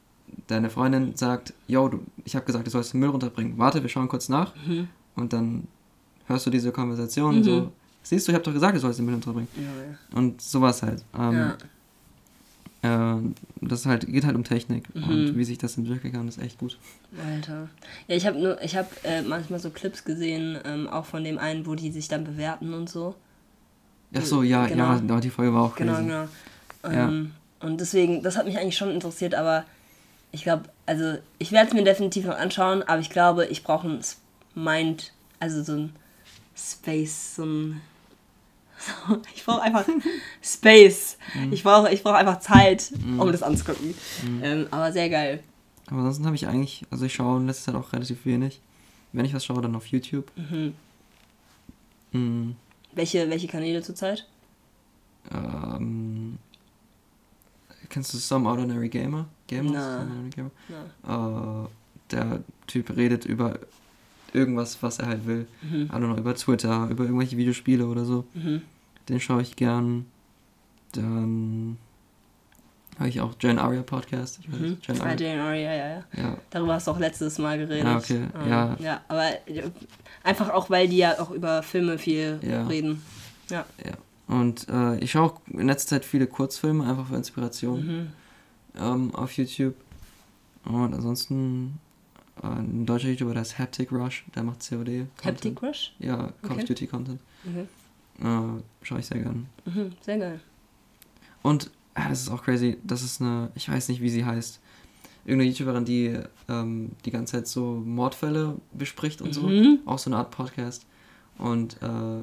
deine Freundin sagt, yo, du, ich habe gesagt, du sollst den Müll runterbringen. Warte, wir schauen kurz nach. Mhm. Und dann hörst du diese Konversation so, siehst du, ich habe doch gesagt, du sollst den Müll runterbringen. Ja, Und sowas halt. Ähm, ja. äh, das halt, geht halt um Technik Mhm. und wie sich das entwickeln kann, ist echt gut. Alter. Ja, ich habe nur, ich habe äh, manchmal so Clips gesehen, ähm, auch von dem einen, wo die sich dann bewerten und so. Ach so, ja, Genau. ja, ja, die Folge war auch Genau, crazy. genau. Ja. Ähm, Und deswegen, das hat mich eigentlich schon interessiert, aber Ich glaube, also ich werde es mir definitiv noch anschauen, aber ich glaube, ich brauche ein Mind, also so ein Space, so ein. So, ich brauche einfach Space. Ich brauche ich brauch einfach Zeit, um das anzugucken. Ähm, aber sehr geil. Aber ansonsten habe ich eigentlich, also ich schaue in letzter Zeit auch relativ wenig. Wenn ich was schaue, dann auf YouTube. Mhm. Mm, Welche, welche Kanäle zurzeit? ähm, kennst du Some Ordinary Gamer? Gamer? Na. Some Ordinary Gamer? Äh, der Typ redet über irgendwas, was er halt will. Mhm. I don't know, über Twitter, über irgendwelche Videospiele oder so. Mhm. Den schaue ich gern. Dann habe ich auch Jen Aria Podcast. Ich weiß Mhm. Jen Ah, Aria. Jane Aurea, ja, ja, ja. Ja, Darüber hast du auch letztes Mal geredet. Ah, okay, Ähm, ja. Ja, aber äh, einfach auch, weil die ja auch über Filme viel Ja. reden. Ja. ja. Und äh, ich schaue auch in letzter Zeit viele Kurzfilme, einfach für Inspiration Mhm. ähm, auf YouTube. Und ansonsten äh, ein deutscher YouTuber, der ist Haptic Rush, der macht COD. Haptic Rush? Ja, Call Okay. of Duty Content. Okay. Äh, schaue ich sehr gern. Mhm. Sehr geil. Und ah, das ist auch crazy, das ist eine, ich weiß nicht, wie sie heißt. Irgendeine YouTuberin, die ähm, die ganze Zeit so Mordfälle bespricht und so. Mhm. Auch so eine Art Podcast. Und, äh,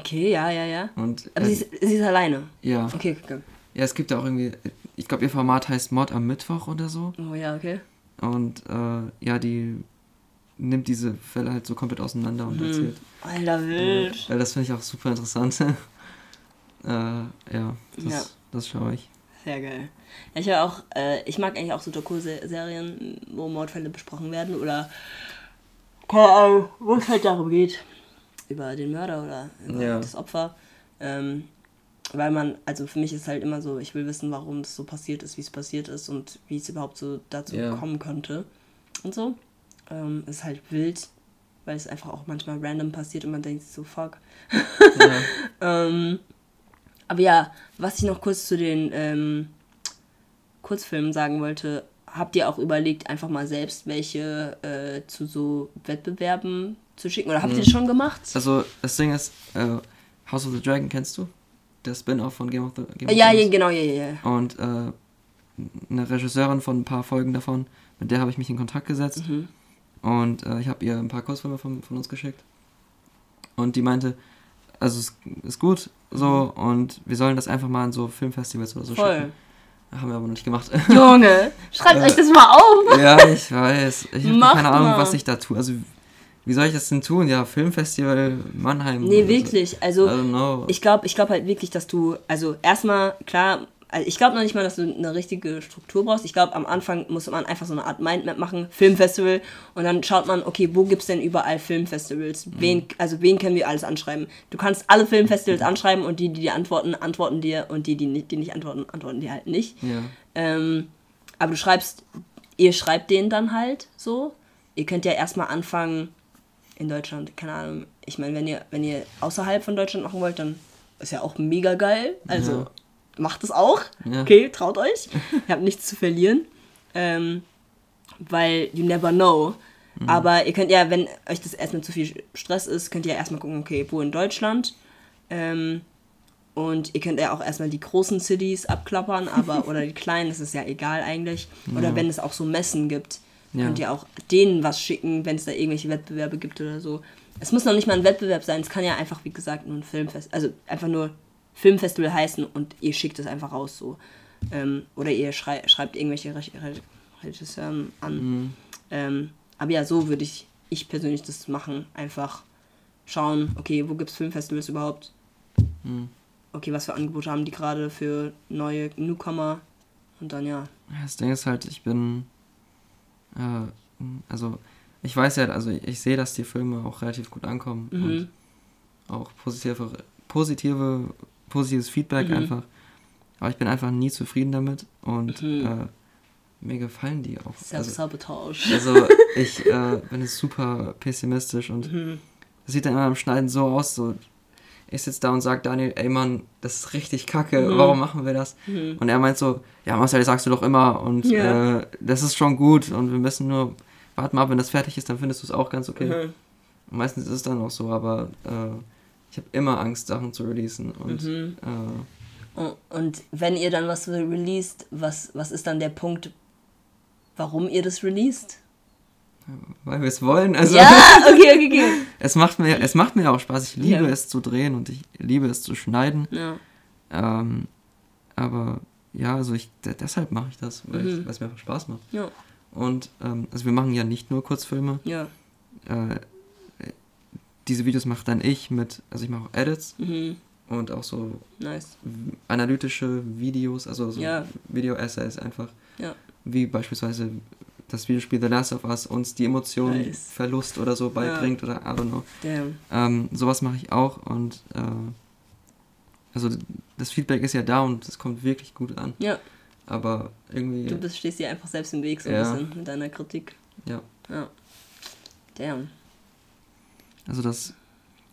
Okay, ja, ja, ja. und Aber äh, sie, ist, sie ist alleine. ja. Okay, okay. ja, es gibt ja auch irgendwie, ich glaube, ihr Format heißt Mord am Mittwoch oder so. Oh ja, okay. Und äh, ja, die nimmt diese Fälle halt so komplett auseinander und Mhm. erzählt. Alter, wild. Weil das finde ich auch super interessant. äh, ja, das, Ja. das schaue ich. Sehr geil. Ich, auch, äh, ich mag eigentlich auch so Doku-Serien, wo Mordfälle besprochen werden oder keine Ahnung, wo es halt darum geht, über den Mörder oder über Ja. das Opfer. Ähm, weil man, also für mich ist halt immer so, ich will wissen, warum es so passiert ist, wie es passiert ist und wie es überhaupt so dazu Ja. kommen könnte. Und so. Ähm, ist halt wild, weil es einfach auch manchmal random passiert und man denkt sich so, fuck. Ja. Ähm, aber ja, was ich noch kurz zu den ähm, Kurzfilmen sagen wollte, habt ihr auch überlegt, einfach mal selbst welche äh, zu so Wettbewerben zu schicken? Oder habt ihr das schon gemacht? Also, das Ding ist, äh, House of the Dragon kennst du? Der Spin-off von Game of, the, Game of ja, ja, genau, ja, ja, ja. Und äh, eine Regisseurin von ein paar Folgen davon, mit der habe ich mich in Kontakt gesetzt. Mhm. Und äh, ich habe ihr ein paar Kurzfilme von, von uns geschickt. Und die meinte, also es ist gut so und wir sollen das einfach mal an so Filmfestivals oder so Mhm. Voll. schicken. Haben wir aber noch nicht gemacht. Junge, schreibt euch das mal auf! ja, ich weiß. Ich habe keine Ahnung, mal. was ich da tue. Also, wie soll ich das denn tun? Ja, Filmfestival Mannheim. Nee, wirklich. Also, ich glaube ich glaub halt wirklich, dass du, also erstmal, klar, also ich glaube noch nicht mal, dass du eine richtige Struktur brauchst. Ich glaube, am Anfang muss man einfach so eine Art Mindmap machen, Filmfestival, und dann schaut man, okay, wo gibt es denn überall Filmfestivals? Wen, also wen können wir alles anschreiben? Du kannst alle Filmfestivals anschreiben und die, die dir antworten, antworten dir und die, die nicht, die nicht antworten, antworten dir halt nicht. ja. Ähm, aber du schreibst, ihr schreibt denen dann halt so. Ihr könnt ja erstmal anfangen in Deutschland, keine Ahnung. Ich meine, wenn ihr, wenn ihr außerhalb von Deutschland machen wollt, dann ist ja auch mega geil. Also Ja. macht es auch. Ja. Okay, traut euch. ihr habt nichts zu verlieren. Ähm, weil you never know. Mhm. Aber ihr könnt ja, wenn euch das erstmal zu viel Stress ist, könnt ihr ja erstmal gucken, okay, wo in Deutschland. Ähm, und ihr könnt ja auch erstmal die großen Cities abklappern, aber oder die kleinen, das ist ja egal eigentlich. Oder Ja. wenn es auch so Messen gibt, Ja. könnt ihr auch denen was schicken, wenn es da irgendwelche Wettbewerbe gibt oder so. Es muss noch nicht mal ein Wettbewerb sein, es kann ja einfach, wie gesagt, nur ein Filmfest, also einfach nur Filmfestival heißen und ihr schickt es einfach raus so. Ähm, oder ihr schrei schreibt irgendwelche Re Re Regisseuren an. Mhm. Ähm, aber ja, so würde ich, ich persönlich das machen. Einfach schauen, okay, wo gibt es Filmfestivals überhaupt? Mhm. Okay, was für Angebote haben die gerade für neue Newcomer? Und dann ja. Das Ding ist halt, ich bin. Äh, also, ich weiß ja, also ich sehe, dass die Filme auch relativ gut ankommen Mhm. und auch positive, positive, positives Feedback Mhm. einfach. Aber ich bin einfach nie zufrieden damit und Mhm. äh, mir gefallen die auch. Also, Self-Sabotage. also ich äh, bin jetzt super pessimistisch und Mhm. das sieht dann immer im Schneiden so aus, so ich sitze da und sage Daniel, ey Mann, das ist richtig kacke, Mhm. warum machen wir das? Und er meint so, ja Marcel, das sagst du doch immer und Ja. äh, das ist schon gut und wir müssen nur, warte mal ab, wenn das fertig ist, dann findest du es auch ganz okay. Mhm. Meistens ist es dann auch so, aber äh, ich habe immer Angst, Sachen zu releasen und Mhm. äh, Und- Und wenn ihr dann was released, was, was ist dann der Punkt, warum ihr das released. Weil wir es wollen. Also Ja, okay, okay, okay. es macht mir, es macht mir auch Spaß. Ich liebe Ja. es zu drehen und ich liebe es zu schneiden. Ja, Ähm, aber ja, also ich de deshalb mache ich das, weil Mhm. es mir einfach Spaß macht. ja, Und ähm, also wir machen ja nicht nur Kurzfilme. ja. Äh, diese Videos mache dann ich mit, also ich mache auch Edits Mhm. und auch so Nice. analytische Videos, also so Ja. Video-Essays einfach. Ja. Wie beispielsweise das Videospiel The Last of Us uns die Emotion Nice. Verlust oder so beibringt oder I don't know. Damn. Ähm, sowas mache ich auch und äh, also das Feedback ist ja da und es kommt wirklich gut an. Ja, Aber irgendwie, du bist, stehst dir einfach selbst im Weg so Ja. ein bisschen mit deiner Kritik. ja. Ja. Damn. Also das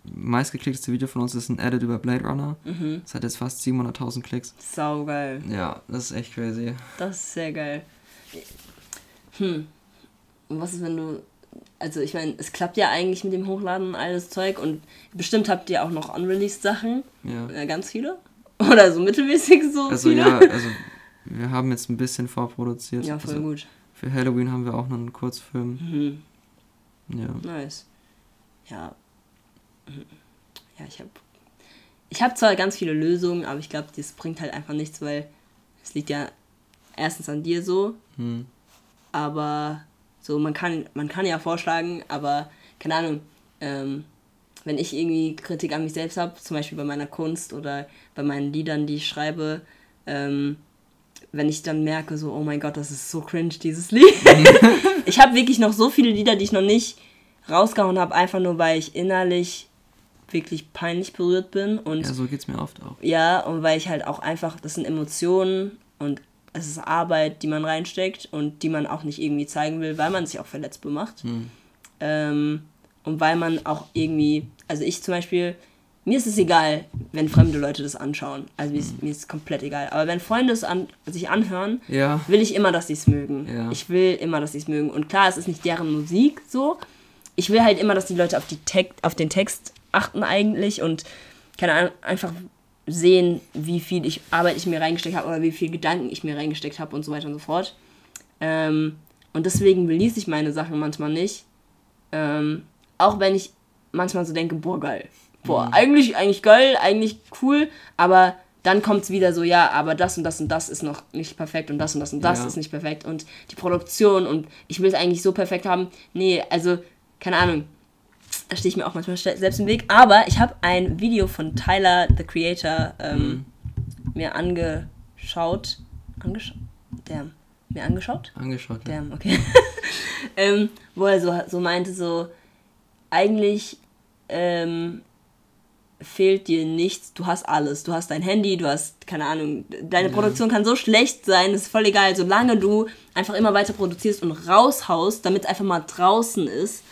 meistgeklickteste Video von uns ist ein Edit über Blade Runner. Mhm. Das hat jetzt fast 700.000 Klicks. Sau geil. Ja, das ist echt crazy. Das ist sehr geil. Hm. Und was ist, wenn du. Also, ich meine, es klappt ja eigentlich mit dem Hochladen und alles Zeug und bestimmt habt ihr auch noch unreleased Sachen. Ja. Äh, ganz viele. Oder so mittelmäßig so Also viele. ja, also wir haben jetzt ein bisschen vorproduziert. Ja, voll also, gut. Für Halloween haben wir auch noch einen Kurzfilm. Mhm. Ja. Nice. Ja. Ja, ich habe. Ich habe zwar ganz viele Lösungen, aber ich glaube, das bringt halt einfach nichts, weil es liegt ja erstens an dir so, Hm. Aber so, man kann, man kann ja vorschlagen, aber keine Ahnung, ähm, wenn ich irgendwie Kritik an mich selbst habe, zum Beispiel bei meiner Kunst oder bei meinen Liedern, die ich schreibe, ähm, wenn ich dann merke, so, oh mein Gott, das ist so cringe, dieses Lied. ich habe wirklich noch so viele Lieder, die ich noch nicht rausgehauen habe, einfach nur, weil ich innerlich wirklich peinlich berührt bin und ja, so geht's mir oft auch. ja, und weil ich halt auch einfach, das sind Emotionen und es ist Arbeit, die man reinsteckt und die man auch nicht irgendwie zeigen will, weil man sich auch verletzbar macht. Hm. Ähm, und weil man auch irgendwie, also ich zum Beispiel, mir ist es egal, wenn fremde Leute das anschauen. Also mir ist, mir ist es komplett egal. Aber wenn Freunde es an, sich anhören, Ja. will ich immer, dass sie es mögen. Ja. Ich will immer, dass sie es mögen. Und klar, es ist nicht deren Musik so. Ich will halt immer, dass die Leute auf, die Tek auf den Text achten eigentlich und keine Ahnung, einfach sehen, wie viel ich Arbeit ich mir reingesteckt habe oder wie viel Gedanken ich mir reingesteckt habe und so weiter und so fort. Ähm, und deswegen release ich meine Sachen manchmal nicht. Ähm, auch wenn ich manchmal so denke, boah, geil. Boah, eigentlich, eigentlich geil, eigentlich cool, aber dann kommt es wieder so, ja, aber das und das und das ist noch nicht perfekt und das und das und das Ja. ist nicht perfekt und die Produktion und ich will es eigentlich so perfekt haben. Nee, also, keine Ahnung. Da stehe ich mir auch manchmal selbst im Weg. Aber ich habe ein Video von Tyler, the Creator, ähm, mir angeschaut. Angeschaut? Damn. Mir angeschaut? Angeschaut. Ja. Damn, okay. ähm, wo er so, so meinte, so, eigentlich ähm, fehlt dir nichts, du hast alles. Du hast dein Handy, du hast, keine Ahnung, deine Produktion kann so schlecht sein, ist voll egal, solange du einfach immer weiter produzierst und raushaust, damit es einfach mal draußen ist,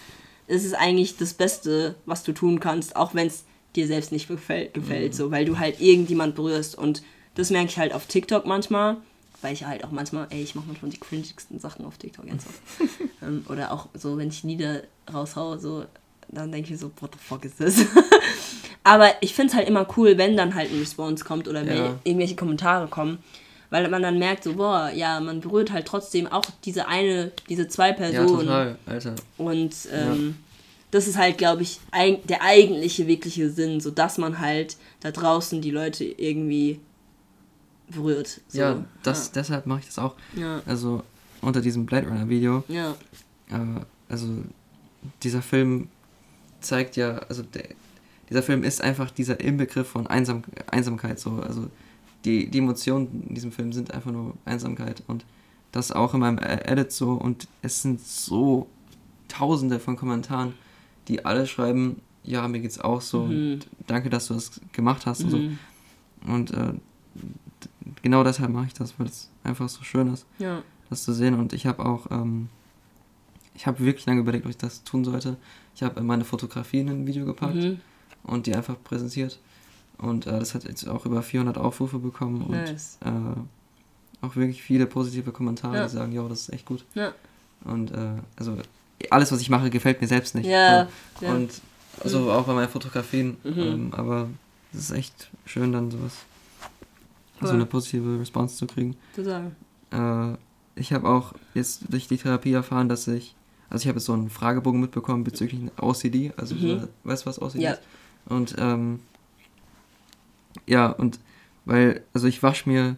ist es eigentlich das Beste, was du tun kannst, auch wenn es dir selbst nicht gefällt, gefällt so, weil du halt irgendjemand berührst und das merke ich halt auf TikTok manchmal, weil ich halt auch manchmal, ey, ich mache manchmal die cringigsten Sachen auf TikTok ernsthaft. ähm, oder auch so, wenn ich Lieder raushaue, so, dann denke ich so, what the fuck ist das? Aber ich finde es halt immer cool, wenn dann halt ein Response kommt oder wenn Ja. irgendwelche Kommentare kommen, weil man dann merkt, so, boah, ja, man berührt halt trotzdem auch diese eine, diese zwei ja, Personen. total, Alter. Und ähm, das ist halt, glaube ich, eig der eigentliche, wirkliche Sinn, so dass man halt da draußen die Leute irgendwie berührt. So. ja, das, deshalb mache ich das auch. Ja. Also unter diesem Blade Runner Video. Ja. Äh, also dieser Film zeigt ja, also der, dieser Film ist einfach dieser Inbegriff von Einsam, Einsamkeit so. Also die, die Emotionen in diesem Film sind einfach nur Einsamkeit und das auch in meinem E- Edit so und es sind so tausende von Kommentaren, die alle schreiben, ja, mir geht's auch so und danke, dass du das gemacht hast und so. Mhm. Und äh, genau deshalb mache ich das, weil es einfach so schön ist Ja. das zu sehen. Und ich habe auch, ähm, ich habe wirklich lange überlegt, ob ich das tun sollte. Ich habe meine Fotografien in ein Video gepackt Mhm. und die einfach präsentiert. Und äh, das hat jetzt auch über 400 Aufrufe bekommen und Nice. äh, auch wirklich viele positive Kommentare, Ja. die sagen, ja, das ist echt gut. Ja. Und äh, also alles, was ich mache, gefällt mir selbst nicht. Ja, So. ja. Mhm. Und also auch bei meinen Fotografien. Ähm, aber es ist echt schön, dann sowas, so Voll. eine positive Response zu kriegen. Total. Äh, ich habe auch jetzt durch die Therapie erfahren, dass ich, also ich habe jetzt so einen Fragebogen mitbekommen bezüglich OCD, also Mhm. so, weißt du, was OCD Ja. ist? Und ähm, ja, und weil, also ich wasche mir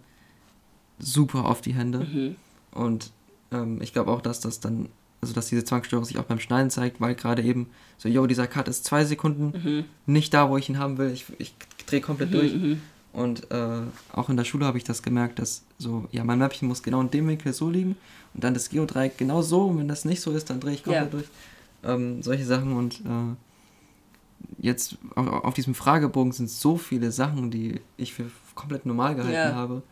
super oft die Hände Mhm. und ähm, ich glaube auch, dass das dann, also dass diese Zwangsstörung sich auch beim Schneiden zeigt, weil gerade eben so, yo, dieser Cut ist zwei Sekunden Mhm. nicht da, wo ich ihn haben will, ich, ich drehe komplett durch. Mhm. Und äh, auch in der Schule habe ich das gemerkt, dass so, ja, mein Mäppchen muss genau in dem Winkel so liegen und dann das Geodreieck genau so. Und wenn das nicht so ist, dann drehe ich komplett Ja. durch. Ähm, solche Sachen und äh, jetzt auf, auf diesem Fragebogen sind so viele Sachen, die ich für komplett normal gehalten Ja. habe. Und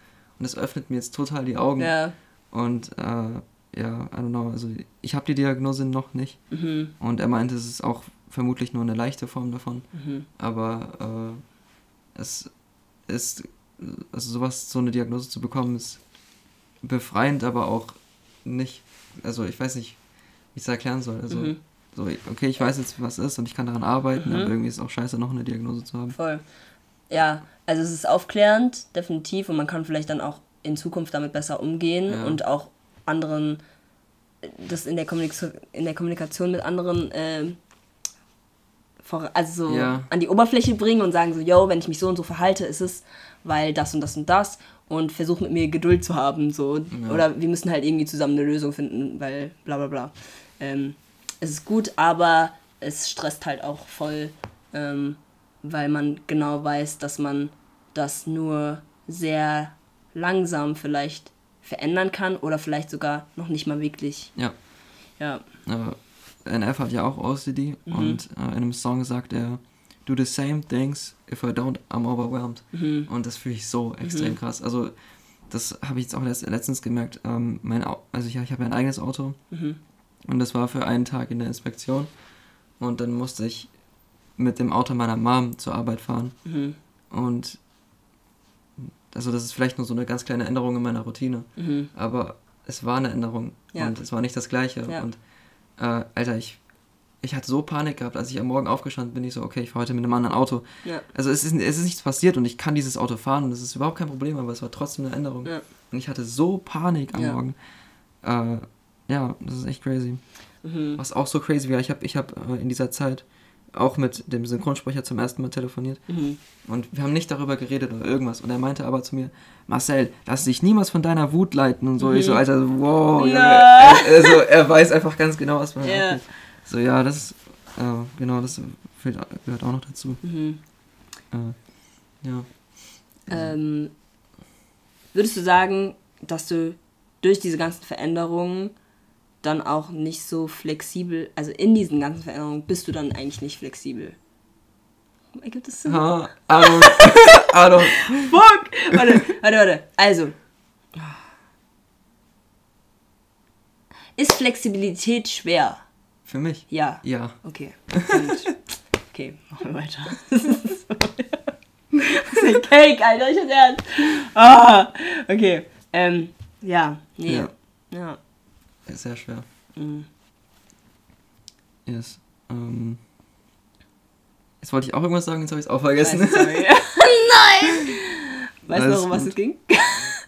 das öffnet mir jetzt total die Augen. Ja. Und äh, ja, I don't know, also ich habe die Diagnose noch nicht. Mhm. Und er meinte, es ist auch vermutlich nur eine leichte Form davon. Mhm. Aber äh, es ist, also sowas, so eine Diagnose zu bekommen, ist befreiend, aber auch nicht, also ich weiß nicht, wie ich es erklären soll. Also, Mhm. So, okay, ich weiß jetzt, was ist und ich kann daran arbeiten, Mhm. aber irgendwie ist es auch scheiße, noch eine Diagnose zu haben. Voll. Ja, also es ist aufklärend, definitiv, und man kann vielleicht dann auch in Zukunft damit besser umgehen Ja. und auch anderen das in der, Kommunikation, in der Kommunikation mit anderen ähm, vor, also so Ja. an die Oberfläche bringen und sagen so, yo, wenn ich mich so und so verhalte, ist es, weil das und das und das und versuch mit mir Geduld zu haben, so. Ja. Oder wir müssen halt irgendwie zusammen eine Lösung finden, weil bla bla bla. Ähm, es ist gut, aber es stresst halt auch voll, ähm, weil man genau weiß, dass man das nur sehr langsam vielleicht verändern kann oder vielleicht sogar noch nicht mal wirklich. Ja, Ja. äh, NF hat ja auch OCD Mhm. und äh, in einem Song sagt er, do the same things, if I don't, I'm overwhelmed. Mhm. Und das fühle ich so extrem krass. Also das habe ich jetzt auch letzt, letztens gemerkt. Ähm, mein, Au- also ich, ich habe ja ein eigenes Auto Mhm. Und das war für einen Tag in der Inspektion und dann musste ich mit dem Auto meiner Mom zur Arbeit fahren Mhm. und also das ist vielleicht nur so eine ganz kleine Änderung in meiner Routine, Mhm. aber es war eine Änderung Ja. und es war nicht das gleiche Ja. und äh, Alter, ich ich hatte so Panik gehabt, als ich am Morgen aufgestanden bin, ich so, okay, ich fahre heute mit einem anderen Auto. Ja. Also es ist, es ist nichts passiert und ich kann dieses Auto fahren und es ist überhaupt kein Problem, aber es war trotzdem eine Änderung. Und ich hatte so Panik am. Morgen. Äh, ja, das ist echt crazy. Mhm. Was auch so crazy war, ich habe ich hab, äh, in dieser Zeit auch mit dem Synchronsprecher zum ersten Mal telefoniert Mhm. und wir haben nicht darüber geredet oder irgendwas. Und er meinte aber zu mir, Marcel, lass dich niemals von deiner Wut leiten und so. Ich so, Alter, wow. Mhm. Er, also, er weiß einfach ganz genau, was man Ja. abgeht. So, ja, das ist, äh, genau, das gehört auch noch dazu. Mhm. Äh, ja. Ähm, würdest du sagen, dass du durch diese ganzen Veränderungen dann auch nicht so flexibel, also in diesen ganzen Veränderungen bist du dann eigentlich nicht flexibel? Ergibt das Sinn? Ha, I don't, Fuck! Warte, warte, warte. Also. Ist Flexibilität schwer? für mich. Ja. Ja. Okay. Gut. Okay, machen wir weiter. Das ist ein Cake, Alter, ich hab's ernst. Ah, okay. Ähm, ja, nee. Ja. Ja. Ist sehr schwer. Mhm. Yes. Ähm, jetzt wollte ich auch irgendwas sagen, jetzt habe ich es auch vergessen. Nein! Weißt du noch, um was es ging?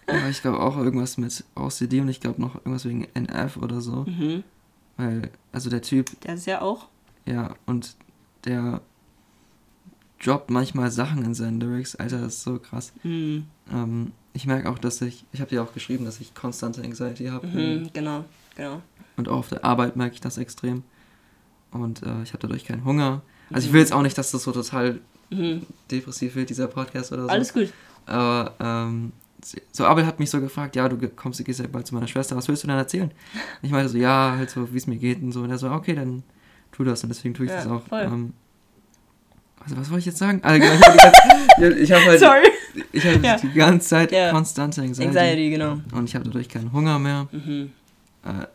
Ja, ich glaube auch irgendwas mit OCD und ich glaube noch irgendwas wegen NF oder so. Mhm. Weil, also der Typ, Der ist ja auch. ja, und der droppt manchmal Sachen in seinen Lyrics. Alter, das ist so krass. Mhm. Ähm, ich merke auch, dass ich, ich habe dir auch geschrieben, dass ich konstante Anxiety habe. Mhm. Genau, genau. Und auch auf der Arbeit merke ich das extrem. Und äh, ich habe dadurch keinen Hunger. Also ich will jetzt auch nicht, dass das so total Mhm. depressiv wird, dieser Podcast oder so. Alles gut. Aber ähm, so Abel hat mich so gefragt, ja, du kommst, du gehst ja bald zu meiner Schwester, was willst du denn erzählen? Und ich meinte so, ja, halt so, wie es mir geht und so. Und er so, okay, dann tu das. Und deswegen tue ich Ja, das auch. voll. Ähm, also was wollte ich jetzt sagen? Genau, ich habe ich hab halt Sorry. ich hab Ja. die ganze Zeit Ja. konstante Anxiety. Anxiety, genau. Und ich habe dadurch keinen Hunger mehr. Mhm. Äh,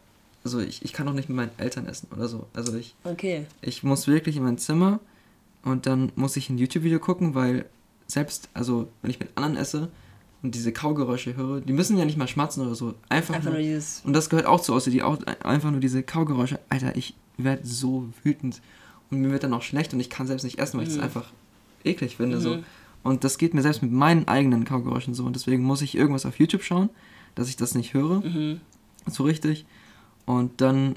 also ich, ich kann auch nicht mit meinen Eltern essen oder so. Also ich, Okay. ich muss wirklich in mein Zimmer und dann muss ich ein YouTube-Video gucken, weil selbst, also wenn ich mit anderen esse und diese Kaugeräusche höre, die müssen ja nicht mal schmatzen oder so. Einfach, Einfach nur, nur dieses. und das gehört auch zu OCD, auch einfach nur diese Kaugeräusche. Alter, ich werde so wütend und mir wird dann auch schlecht und ich kann selbst nicht essen, weil ich das einfach eklig finde. So. Mhm. Und das geht mir selbst mit meinen eigenen Kaugeräuschen so und deswegen muss ich irgendwas auf YouTube schauen, dass ich das nicht höre. Mhm. So richtig. Und dann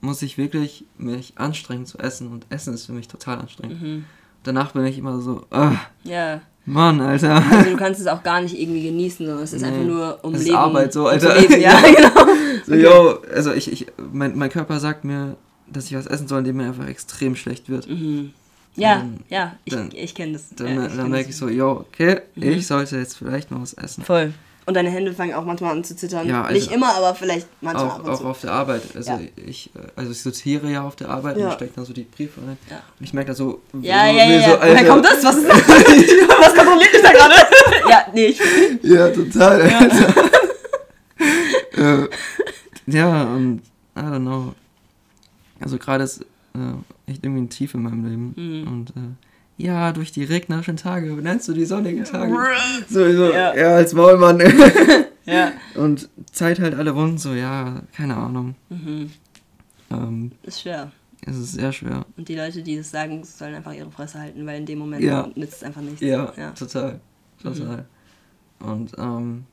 muss ich wirklich mich anstrengen zu essen und Essen ist für mich total anstrengend. Mhm. Danach bin ich immer so, ah, Ja. Mann, Alter. Also du kannst es auch gar nicht irgendwie genießen, sondern es ist Nee. einfach nur um Es ist Leben. Arbeit so, Alter. Leben. Ja, genau. So, yo, also ich, ich, mein, mein Körper sagt mir, dass ich was essen soll, indem mir einfach extrem schlecht wird. Ja, Dann- ja, ich, dann- ich kenne das. Dann, ja, dann ich kenn merke ich so, yo, okay, Mhm. ich sollte jetzt vielleicht mal was essen. Voll. Und deine Hände fangen auch manchmal an zu zittern. Ja, also- Nicht immer, aber vielleicht manchmal Auch, ab und auch zu. auf der Arbeit. Also Ja. ich, äh, also ich sortiere ja auf der Arbeit Ja. und stecke dann so die Briefe rein. Ja. Und ich merke da so, Ja, ja, ja. so, ja. Woher kommt das? Was ist das? Was kontrolliert mich da gerade? ja, nee, ich. Ja, total, äh, ja, und I don't know. Also gerade ist äh, echt irgendwie ein Tief in meinem Leben. Mhm. Und äh, ja, durch die regnerischen Tage nennst du die sonnigen Tage. So, so Ja. ja. als Maulmann. Ja. und Zeit halt alle Wunden, so, ja, keine Ahnung. Mhm. Ähm, Ist schwer. es ist sehr schwer. Und die Leute, die das sagen, sollen einfach ihre Fresse halten, weil in dem Moment Ja. nützt es einfach nichts. Ja, ja. total. Total. Und ähm,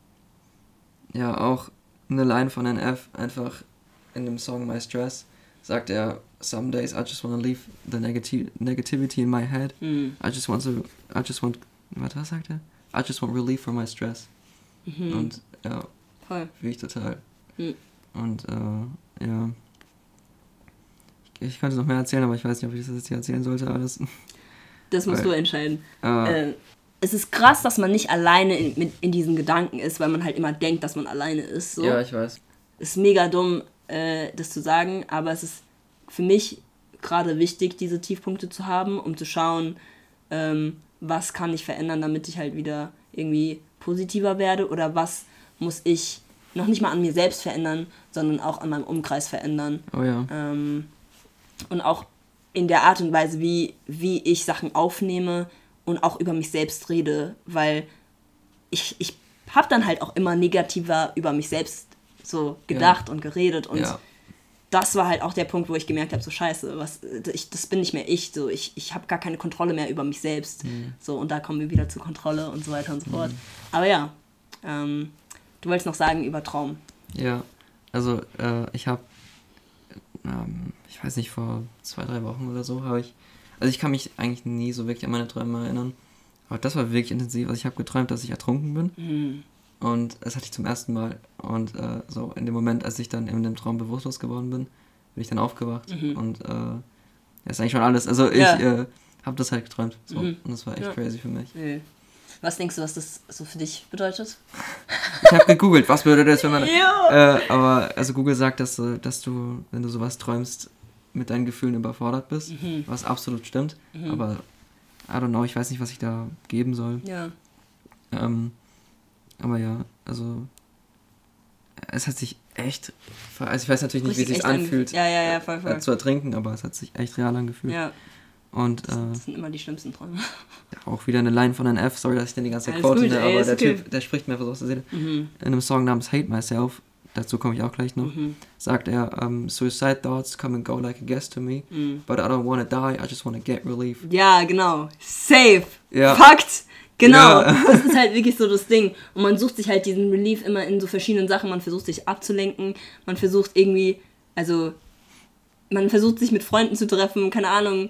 ja, auch eine Line von NF, einfach in dem Song My Stress, sagt er, Some days I just want to leave the negati negativity in my head. Mhm. I just want to, I just want, was was sagt er? I just want relief from my stress. Mhm. Und ja, Voll. fühle ich total. Mhm. Und äh, ja. Ich, ich könnte noch mehr erzählen, aber ich weiß nicht, ob ich das jetzt hier erzählen sollte alles. Das musst Weil- du entscheiden. Äh, Äh, es ist krass, dass man nicht alleine in, mit, in diesen Gedanken ist, weil man halt immer denkt, dass man alleine ist. So. Ja, ich weiß. ist mega dumm, äh, das zu sagen, aber es ist für mich gerade wichtig, diese Tiefpunkte zu haben, um zu schauen, ähm, was kann ich verändern, damit ich halt wieder irgendwie positiver werde oder was muss ich noch nicht mal an mir selbst verändern, sondern auch an meinem Umkreis verändern. Oh ja. Ähm, und auch in der Art und Weise, wie, wie ich Sachen aufnehme und auch über mich selbst rede, weil ich, ich habe dann halt auch immer negativer über mich selbst so gedacht und geredet und Ja. das war halt auch der Punkt, wo ich gemerkt habe, so scheiße, was, ich, das bin nicht mehr ich, so ich, ich habe gar keine Kontrolle mehr über mich selbst, so und da kommen wir wieder zur Kontrolle und so weiter und so fort. Aber ja, ähm, du wolltest noch sagen über Traum. Ja, also äh, ich habe, ähm, ich weiß nicht, vor zwei, drei Wochen oder so habe ich, also ich kann mich eigentlich nie so wirklich an meine Träume erinnern, aber das war wirklich intensiv. Also ich habe geträumt, dass ich ertrunken bin Mhm. Und das hatte ich zum ersten Mal und äh, so in dem Moment, als ich dann in dem Traum bewusstlos geworden bin, bin ich dann aufgewacht und äh, das ist eigentlich schon alles. Also ich Ja. äh, habe das halt geträumt so, Mhm. und das war echt Ja. crazy für mich. Nö. Was denkst du, was das so für dich bedeutet? Ich habe gegoogelt, was bedeutet das, wenn man. Ja. Äh, aber also Google sagt, dass, du- dass du, wenn du sowas träumst, mit deinen Gefühlen überfordert bist, Mhm. was absolut stimmt. Aber I don't know, ich weiß nicht, was ich da geben soll. Ja. Ähm, aber ja, also es hat sich echt, also ich weiß natürlich nicht, wie es sich anfühlt, Ja, ja, ja, voll, voll. äh, zu ertrinken, aber es hat sich echt real angefühlt. Ja, Und äh, das sind immer die schlimmsten Träume. auch wieder eine Line von NF, sorry, dass ich den die ganze Zeit quote, ne, aber der okay. Typ, der spricht mir einfach so aus der Seele. Mhm. In einem Song namens Hate Myself, dazu komme ich auch gleich noch, Mhm. sagt er, um, Suicide thoughts come and go like a guest to me, Mhm. but I don't wanna die, I just wanna get relief. Ja, genau. Safe. Ja. Fakt. Genau. Ja. Das ist halt wirklich so das Ding. Und man sucht sich halt diesen Relief immer in so verschiedenen Sachen. Man versucht sich abzulenken. Man versucht irgendwie, also, man versucht sich mit Freunden zu treffen, keine Ahnung,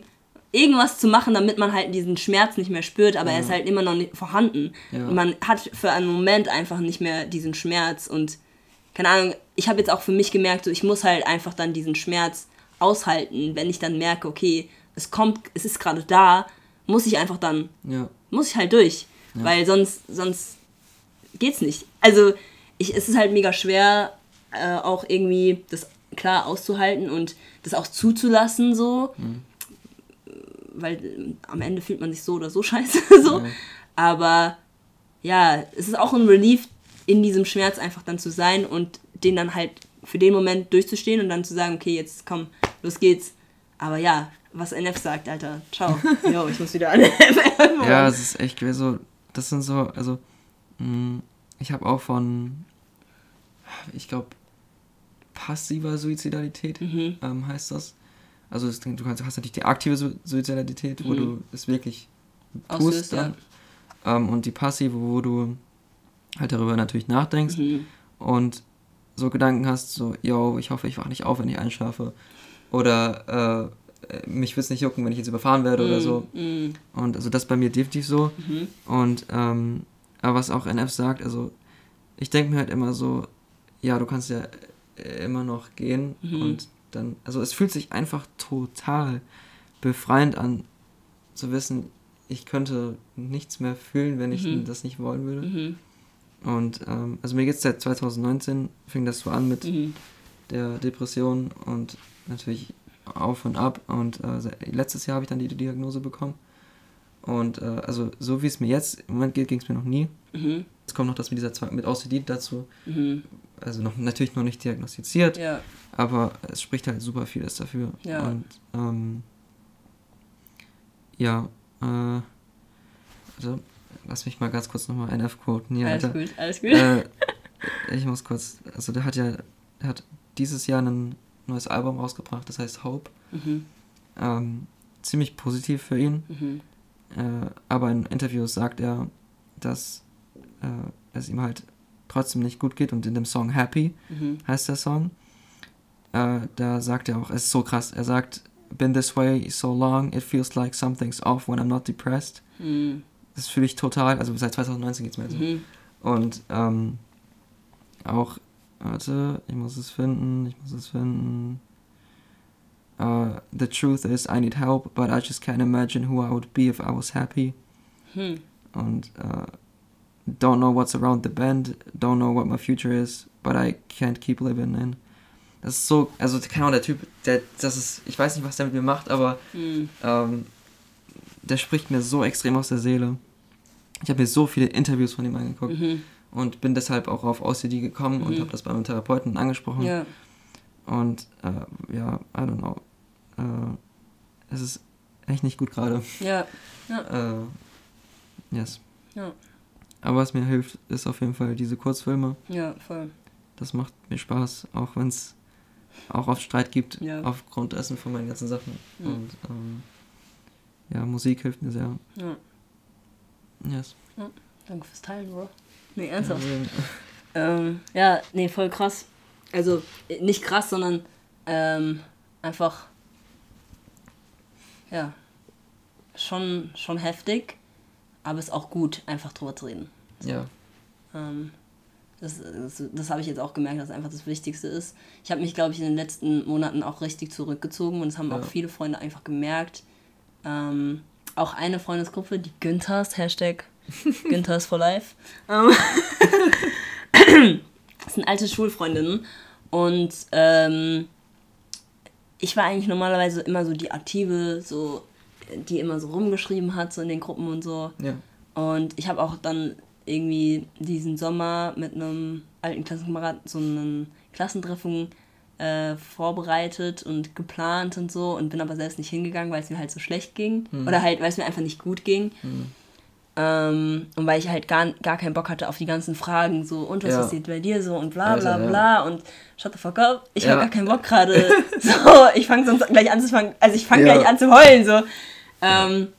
irgendwas zu machen, damit man halt diesen Schmerz nicht mehr spürt, aber er ist halt immer noch nicht vorhanden. Ja. Und man hat für einen Moment einfach nicht mehr diesen Schmerz und keine Ahnung, ich habe jetzt auch für mich gemerkt, so ich muss halt einfach dann diesen Schmerz aushalten, wenn ich dann merke, okay, es kommt, es ist gerade da, muss ich einfach dann, Ja, muss ich halt durch, weil sonst, sonst geht's nicht. Also ich, es ist halt mega schwer, äh, auch irgendwie das klar auszuhalten und das auch zuzulassen so, weil äh, am Ende fühlt man sich so oder so scheiße so, Ja. aber ja, es ist auch ein Relief, in diesem Schmerz einfach dann zu sein und den dann halt für den Moment durchzustehen und dann zu sagen, okay, jetzt komm, los geht's. Aber ja, was NF sagt, Alter, ciao. Jo, ich muss wieder an ja, es ist echt so, das sind so, also, mh, ich habe auch von, ich glaube, passiver Suizidalität Mhm. ähm, heißt das. Also es, du kannst, hast natürlich die aktive Su Suizidalität, wo Mhm. du es wirklich tust dann. Ähm, und die passive, wo du halt darüber natürlich nachdenkst Mhm. und so Gedanken hast, so, yo, ich hoffe, ich wache nicht auf, wenn ich einschlafe. Oder äh, mich wird es nicht jucken, wenn ich jetzt überfahren werde oder so. Mm, Und also das bei mir definitiv so. Mhm. Und ähm, aber was auch NF sagt, also ich denke mir halt immer so, ja, du kannst ja äh, immer noch gehen Mhm. und dann, also es fühlt sich einfach total befreiend an, zu wissen, ich könnte nichts mehr fühlen, wenn ich Mhm. das nicht wollen würde. Mhm. Und ähm, also mir geht es seit 2019, fing das so an mit Mhm. der Depression und natürlich auf und ab. Und äh, letztes Jahr habe ich dann die Diagnose bekommen. Und äh, also so wie es mir jetzt im Moment geht, ging es mir noch nie. Mhm. Jetzt kommt noch das mit dieser Zwang- mit OCD dazu. Mhm. Also noch natürlich noch nicht diagnostiziert, Ja. aber es spricht halt super vieles dafür. Ja. Und ähm, ja, äh, also lass mich mal ganz kurz nochmal NF quoten hier, Alles Alter. gut, alles gut. Äh, ich muss kurz, also der hat ja, der hat dieses Jahr ein neues Album rausgebracht, das heißt Hope. Mhm. Ähm, ziemlich positiv für ihn. Mhm. Äh, aber in Interviews sagt er, dass äh, es ihm halt trotzdem nicht gut geht und in dem Song Happy Mhm. heißt der Song. Äh, da sagt er auch, es ist so krass, er sagt, been this way so long, it feels like something's off when I'm not depressed. Mhm. Das fühle ich total, also seit 2019 geht's mir so. Mhm. Und ähm, auch, warte, ich muss es finden, ich muss es finden. Uh, the truth is, I need help, but I just can't imagine who I would be if I was happy. Mhm. Und uh, don't know what's around the bend, don't know what my future is, but I can't keep living in. Das ist so, also keine Ahnung, der Typ, der, das ist, ich weiß nicht, was der mit mir macht, aber Mhm. ähm, der spricht mir so extrem aus der Seele. Ich habe mir so viele Interviews von ihm angeguckt Mhm. Und bin deshalb auch auf OCD gekommen und Mhm. habe das bei meinem Therapeuten angesprochen. Ja. Und äh, ja, I don't know. Äh, es ist echt nicht gut gerade. Ja. Äh, yes. Ja. Aber was mir hilft, ist auf jeden Fall diese Kurzfilme. Ja, voll. Das macht mir Spaß, auch wenn es auch oft Streit gibt, Ja. aufgrund dessen von meinen ganzen Sachen. Ja. Und ähm, ja, Musik hilft mir sehr. Ja. Yes. Danke fürs Teilen, Bro. Nee, ernsthaft. Also, Ähm, ja, nee, voll krass. Also, nicht krass, sondern ähm, einfach, ja, schon, schon heftig, aber ist auch gut, einfach drüber zu reden. ja. Ähm, das das, das habe ich jetzt auch gemerkt, dass einfach das Wichtigste ist. Ich habe mich, glaube ich, in den letzten Monaten auch richtig zurückgezogen und es haben Ja. auch viele Freunde einfach gemerkt. Ähm, auch eine Freundesgruppe, die Günthers, Hashtag Günthers for Life. Ähm, das sind alte Schulfreundinnen und ähm, ich war eigentlich normalerweise immer so die Aktive, so die immer so rumgeschrieben hat, so in den Gruppen und so. Ja. Und ich habe auch dann irgendwie diesen Sommer mit einem alten Klassenkameraden so einen Klassentreffen äh, vorbereitet und geplant und so und bin aber selbst nicht hingegangen, weil es mir halt so schlecht ging. Oder halt, weil es mir einfach nicht gut ging. Ähm, und weil ich halt gar, gar keinen Bock hatte auf die ganzen Fragen, so und was Ja. passiert bei dir so und bla bla Alter, ja. bla und shut the fuck up. Ich Ja. habe gar keinen Bock gerade. so, ich fange sonst gleich an zu fangen, also ich fange Ja. gleich an zu heulen so. Ähm,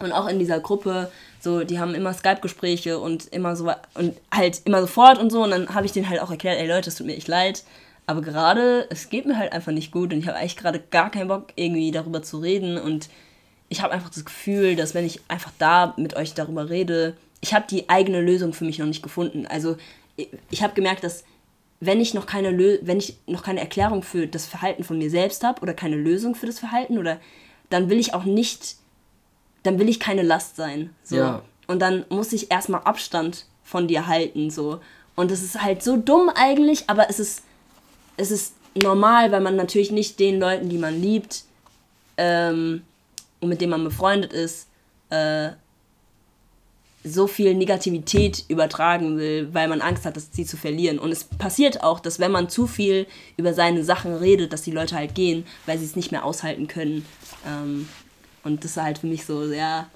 und auch in dieser Gruppe, so, die haben immer Skype-Gespräche und immer so und halt immer sofort und so. Und dann habe ich denen halt auch erklärt, ey Leute, es tut mir echt leid. Aber gerade, es geht mir halt einfach nicht gut und ich habe eigentlich gerade gar keinen Bock, irgendwie darüber zu reden. Und ich habe einfach das Gefühl, dass wenn ich einfach da mit euch darüber rede, ich habe die eigene Lösung für mich noch nicht gefunden. Also ich, habe gemerkt, dass wenn ich noch keine Lö wenn ich noch keine Erklärung für das Verhalten von mir selbst habe oder keine Lösung für das Verhalten oder dann will ich auch nicht dann will ich keine Last sein. So. Ja. Und dann muss ich erstmal Abstand von dir halten. So. Und es ist halt so dumm eigentlich, aber es ist, es ist normal, weil man natürlich nicht den Leuten, die man liebt ähm, und mit denen man befreundet ist, äh, so viel Negativität übertragen will, weil man Angst hat, dass sie zu verlieren. Und es passiert auch, dass wenn man zu viel über seine Sachen redet, dass die Leute halt gehen, weil sie es nicht mehr aushalten können. Ähm, und das ist halt für mich so, ja,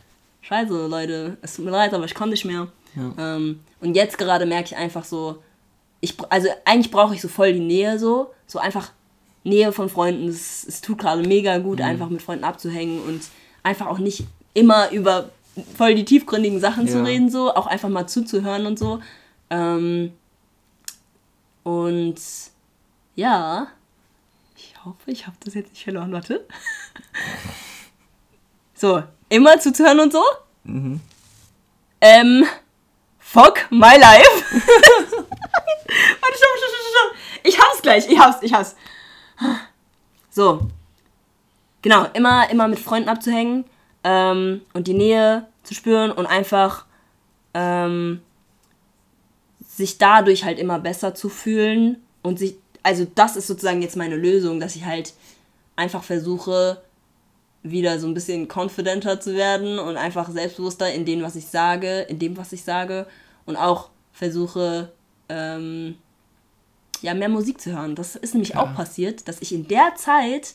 scheiße, Leute, es tut mir leid, aber ich kann nicht mehr. Ja. Ähm, und jetzt gerade merke ich einfach so, ich, also eigentlich brauche ich so voll die Nähe so, so einfach Nähe von Freunden. Es, es tut gerade mega gut, einfach mit Freunden abzuhängen und einfach auch nicht immer über voll die tiefgründigen Sachen zu Ja. reden, so, auch einfach mal zuzuhören und so. Ähm, Und ja, ich hoffe, ich habe das jetzt nicht verloren. Warte. So, immer zuzuhören und so. Mhm. Ähm, fuck my life. Warte, stopp, stopp, stopp, stopp. Ich hab's gleich, ich hab's, ich hab's. So. Genau, immer, immer mit Freunden abzuhängen ähm, und die Nähe zu spüren und einfach ähm, sich dadurch halt immer besser zu fühlen und sich, also das ist sozusagen jetzt meine Lösung, dass ich halt einfach versuche, wieder so ein bisschen confidenter zu werden und einfach selbstbewusster in dem, was ich sage, in dem, was ich sage und auch versuche, ähm, ja, mehr Musik zu hören. Das ist nämlich auch passiert, dass ich in der Zeit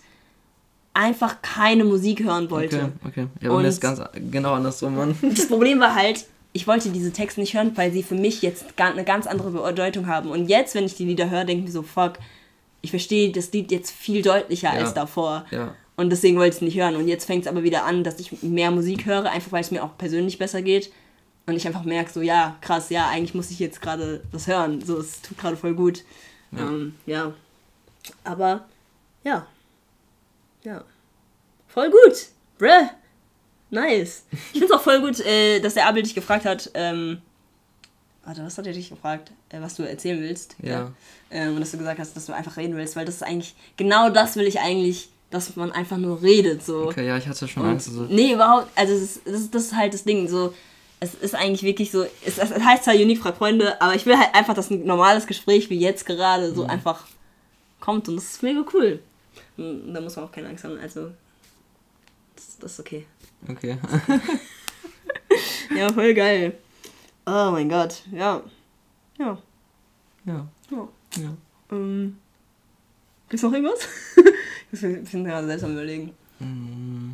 einfach keine Musik hören wollte. Okay, okay. Ja, bei Und- mir ist ganz genau andersrum, Mann. Das Problem war halt, ich wollte diese Texte nicht hören, weil sie für mich jetzt eine ganz andere Bedeutung haben. Und jetzt, wenn ich die Lieder höre, denke ich mir so, fuck, ich verstehe das Lied jetzt viel deutlicher Ja. als davor. Ja. Und deswegen wollte ich es nicht hören. Und jetzt fängt es aber wieder an, dass ich mehr Musik höre, einfach weil es mir auch persönlich besser geht. Und ich einfach merke, so, ja, krass, ja, eigentlich muss ich jetzt gerade das hören. So, es tut gerade voll gut. Ja. Ähm, ja. Aber, ja. Ja. Voll gut. Bruh. Nice. Ich finde es auch voll gut, äh, dass der Abel dich gefragt hat, ähm, warte, was hat er dich gefragt, äh, was du erzählen willst? Ja. Ähm, und dass du gesagt hast, dass du einfach reden willst, weil das ist eigentlich, genau das will ich eigentlich, dass man einfach nur redet, so. Okay, ja, ich hatte schon Und, Angst. Also, nee, überhaupt, also das ist, das, ist, das ist halt das Ding, so, es ist eigentlich wirklich so, es, es heißt zwar Unique fragt Freunde, aber ich will halt einfach, dass ein normales Gespräch wie jetzt gerade Mhm. so einfach kommt und das ist mega cool. Und da muss man auch keine Angst haben, also das, das ist okay. okay. Ja, voll geil. Oh mein Gott, ja. Ja. ja. ja. ja. Ähm, gibt's noch irgendwas? ich bin, bin gerade selbst am überlegen. Mm,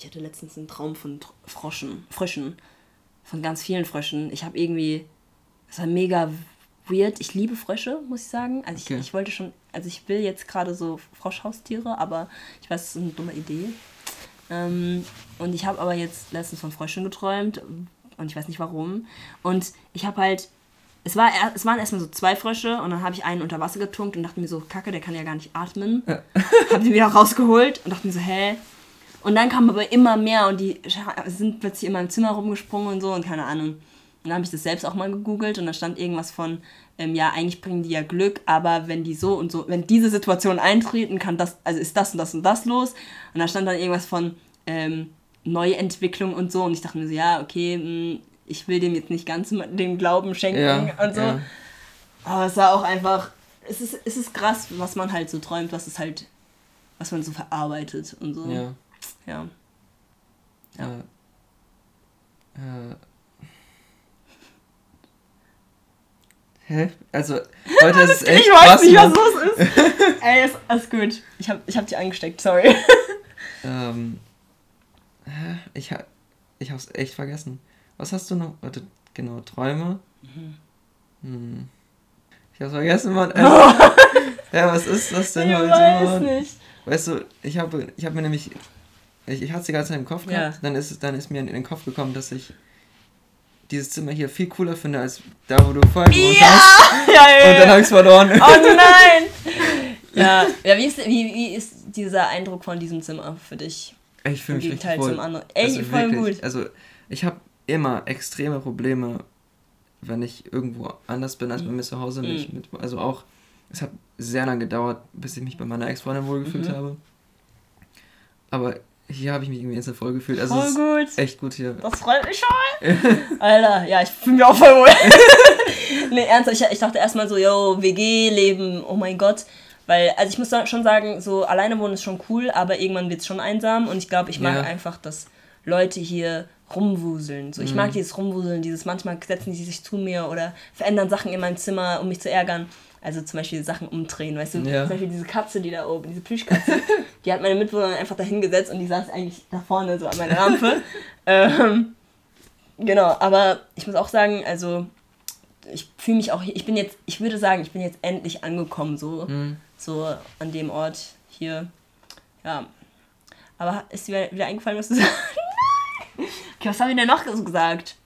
Ich hatte letztens einen Traum von Tr- Froschen, Fröschen. Von ganz vielen Fröschen. Ich habe irgendwie. Das war mega weird. Ich liebe Frösche, muss ich sagen. Also ich, Okay. ich wollte schon. Also ich will jetzt gerade so Froschhaustiere, aber ich weiß, das ist eine dumme Idee. Ähm, und ich habe aber jetzt letztens von Fröschen geträumt. Und ich weiß nicht warum. Und ich habe halt. Es, war, es waren erstmal so zwei Frösche und dann habe ich einen unter Wasser getunkt und dachte mir so, Kacke, der kann ja gar nicht atmen. habe die wieder rausgeholt und dachte mir so, hä? Und dann kamen aber immer mehr und die sind plötzlich in meinem Zimmer rumgesprungen und so und keine Ahnung. Und dann habe ich das selbst auch mal gegoogelt und da stand irgendwas von, ähm, ja, eigentlich bringen die ja Glück, aber wenn die so und so, wenn diese Situation eintreten, kann das, also ist das und das und das los. Und da stand dann irgendwas von ähm, Neuentwicklung und so und ich dachte mir so, ja, okay, mh, ich will dem jetzt nicht ganz den Glauben schenken Ja, und so. ja. Aber es war auch einfach, es ist, es ist krass, was man halt so träumt, was es halt, was man so verarbeitet und so. Ja. Ja. Ja. Äh, äh. Hä? Also, heute ist es echt ich weiß nicht, was Mann. los ist. Ey, ist alles gut. Ich hab, ich hab dich angesteckt, sorry. Ähm, hä? ich, ha ich hab's echt vergessen. Was hast du noch? Warte, genau, Träume? Hm. Ich hab's vergessen, Mann. Also, ja, was ist das denn Ich heute, weiß Mann? nicht. Weißt du, ich habe ich hab mir nämlich. Ich, ich hatte es die ganze Zeit im Kopf Ja. gehabt. Dann, ist, dann ist mir in den Kopf gekommen, dass ich dieses Zimmer hier viel cooler finde als da, wo du vorher gewohnt hast. Ja, ja, Und dann ja. habe ich es verloren. Oh nein! Ja, ja wie, ist, wie, wie ist dieser Eindruck von diesem Zimmer für dich? Ich fühle mich richtig wohl. zum anderen. Ey, also voll wirklich, gut. Also ich habe immer extreme Probleme, wenn ich irgendwo anders bin Mhm. als bei mir zu Hause. Mich mit, also auch, es hat sehr lange gedauert, bis ich mich bei meiner Ex-Freundin wohlgefühlt Mhm. habe. Aber hier habe ich mich irgendwie instant voll gefühlt. Also Voll gut. echt gut hier. Das freut mich schon. Alter, ja, ich fühle mich auch voll wohl. nee, ernsthaft, ich, ich dachte erstmal so, yo, WG-Leben, oh mein Gott. Weil, also ich muss schon sagen, so alleine wohnen ist schon cool, aber irgendwann wird es schon einsam und ich glaube, ich mag Ja. einfach, dass Leute hier rumwuseln. So, ich Mhm. mag dieses Rumwuseln, dieses manchmal setzen die sich zu mir oder verändern Sachen in meinem Zimmer, um mich zu ärgern. Also zum Beispiel Sachen umdrehen, weißt du? Ja. Zum Beispiel diese Katze, die da oben, diese Plüschkatze, die hat meine Mitbewohnerin einfach da hingesetzt und die saß eigentlich da vorne so an meiner Lampe. ähm, genau, aber ich muss auch sagen, also ich fühle mich auch, ich bin jetzt, ich würde sagen, ich bin jetzt endlich angekommen, so, Mhm. so an dem Ort hier. Ja. Aber ist dir wieder eingefallen, was du sagst? Okay, was haben wir denn noch so gesagt?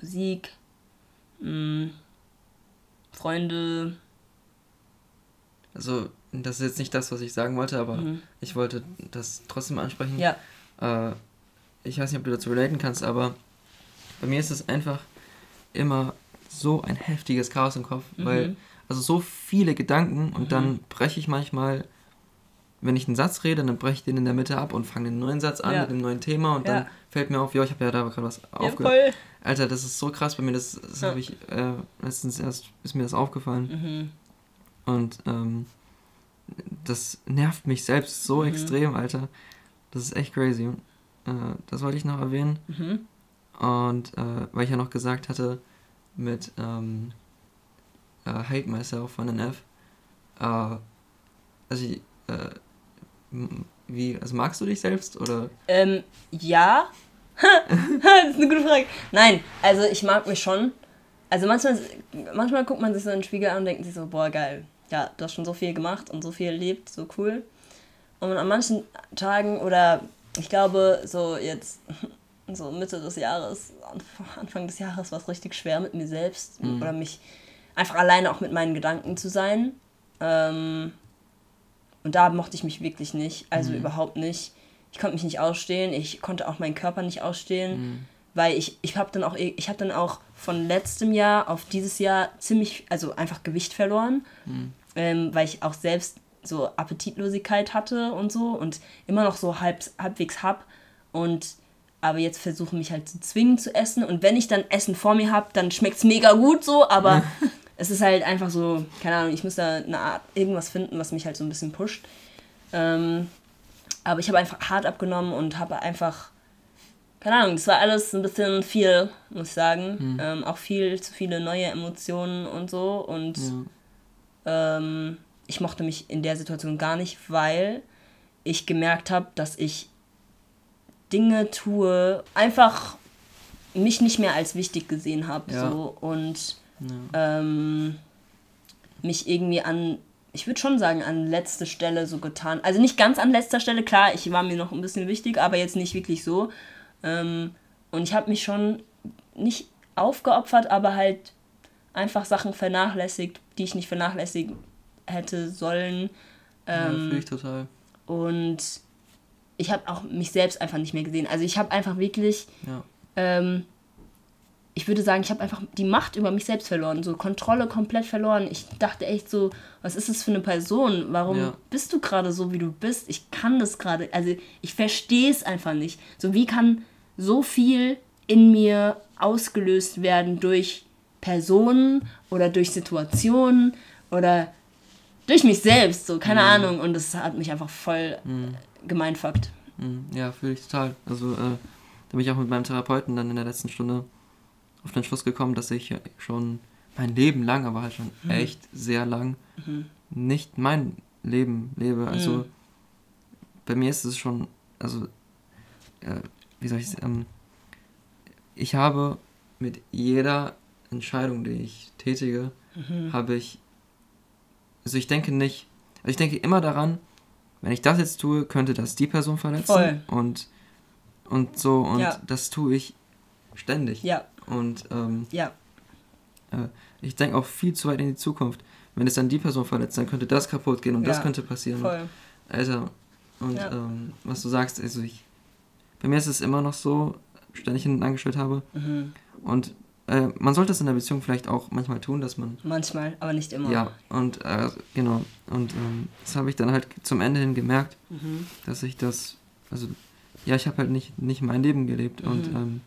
Musik. Hm. Freunde. Also, das ist jetzt nicht das, was ich sagen wollte, aber Mhm. ich wollte das trotzdem ansprechen. Ja. Äh, ich weiß nicht, ob du dazu relaten kannst, aber bei mir ist es einfach immer so ein heftiges Chaos im Kopf, Mhm. weil, also so viele Gedanken und dann breche ich manchmal, wenn ich einen Satz rede, dann breche ich den in der Mitte ab und fange einen neuen Satz an Ja. mit einem neuen Thema und Ja. dann fällt mir auf, ja, ich habe ja da gerade was Ja, aufgehört. voll. Alter, das ist so krass bei mir, das, das habe ich äh, letztens erst, ist mir das aufgefallen. Mhm. Und ähm, das nervt mich selbst so Mhm. extrem, Alter. Das ist echt crazy. Äh, das wollte ich noch erwähnen. Mhm. Und äh, weil ich ja noch gesagt hatte, mit ähm, äh, Hate Myself von NF. Äh, also, ich, äh, wie, also magst du dich selbst oder? Ähm, ja. das ist eine gute Frage. Nein, also ich mag mich schon. Also manchmal, manchmal guckt man sich so in den Spiegel an und denkt sich so, boah, geil. Ja, du hast schon so viel gemacht und so viel erlebt, so cool. Und an manchen Tagen oder ich glaube so jetzt so Mitte des Jahres, Anf- Anfang des Jahres war es richtig schwer mit mir selbst oder mich einfach alleine auch mit meinen Gedanken zu sein. Ähm, und da mochte ich mich wirklich nicht, also überhaupt nicht. Ich konnte mich nicht ausstehen, ich konnte auch meinen Körper nicht ausstehen, weil ich, ich habe dann auch ich habe dann auch von letztem Jahr auf dieses Jahr ziemlich, also einfach Gewicht verloren, ähm, weil ich auch selbst so Appetitlosigkeit hatte und so und immer noch so halb, halbwegs hab und aber jetzt versuche mich halt zu zwingen zu essen und wenn ich dann Essen vor mir habe, dann schmeckt es mega gut so, aber es ist halt einfach so, keine Ahnung, ich muss da eine Art, irgendwas finden, was mich halt so ein bisschen pusht. Ähm, aber ich habe einfach hart abgenommen und habe einfach, keine Ahnung, das war alles ein bisschen viel, muss ich sagen. Ähm, auch viel zu viele neue Emotionen und so. Und ähm, ich mochte mich in der Situation gar nicht, weil ich gemerkt habe, dass ich Dinge tue, einfach mich nicht mehr als wichtig gesehen habe. Ja. So, und ähm, mich irgendwie an, ich würde schon sagen, an letzte Stelle so getan. Also nicht ganz an letzter Stelle, klar, ich war mir noch ein bisschen wichtig, aber jetzt nicht wirklich so. Ähm, und ich habe mich schon nicht aufgeopfert, aber halt einfach Sachen vernachlässigt, die ich nicht vernachlässigen hätte sollen. ja, Ähm, fühle ich total. und ich habe auch mich selbst einfach nicht mehr gesehen. Also ich habe einfach wirklich, Ja. ähm, ich würde sagen, ich habe einfach die Macht über mich selbst verloren, so Kontrolle komplett verloren. Ich dachte echt so, was ist das für eine Person? Warum Ja. bist du gerade so, wie du bist? Ich kann das gerade, also ich verstehe es einfach nicht. So wie kann so viel in mir ausgelöst werden durch Personen oder durch Situationen oder durch mich selbst, so, keine Ahnung. Und das hat mich einfach voll gemeinfuckt. Mhm, Ja, fühle ich total. Also, äh, da bin ich auch mit meinem Therapeuten dann in der letzten Stunde auf den Schluss gekommen, dass ich schon mein Leben lang, aber halt schon echt sehr lang, nicht mein Leben lebe. Also, bei mir ist es schon, also, äh, wie soll ich es, ähm, ich habe mit jeder Entscheidung, die ich tätige, habe ich, also ich denke nicht, also ich denke immer daran, wenn ich das jetzt tue, könnte das die Person verletzen. Voll. Und, und so, und Ja. das tue ich ständig. Ja, Und ähm, ja, äh, ich denke auch viel zu weit in die Zukunft. Wenn es dann die Person verletzt, dann könnte das kaputt gehen und das Ja, könnte passieren. voll. Alter, und Ja. ähm, was du sagst, also ich, bei mir ist es immer noch so, ständig hinten angestellt habe. Mhm. Und äh, man sollte es in der Beziehung vielleicht auch manchmal tun, dass man Manchmal, aber nicht immer. ja, und äh, genau. Und ähm, das habe ich dann halt zum Ende hin gemerkt, Mhm. dass ich das, also ja, ich habe halt nicht, nicht mein Leben gelebt Mhm. und ähm,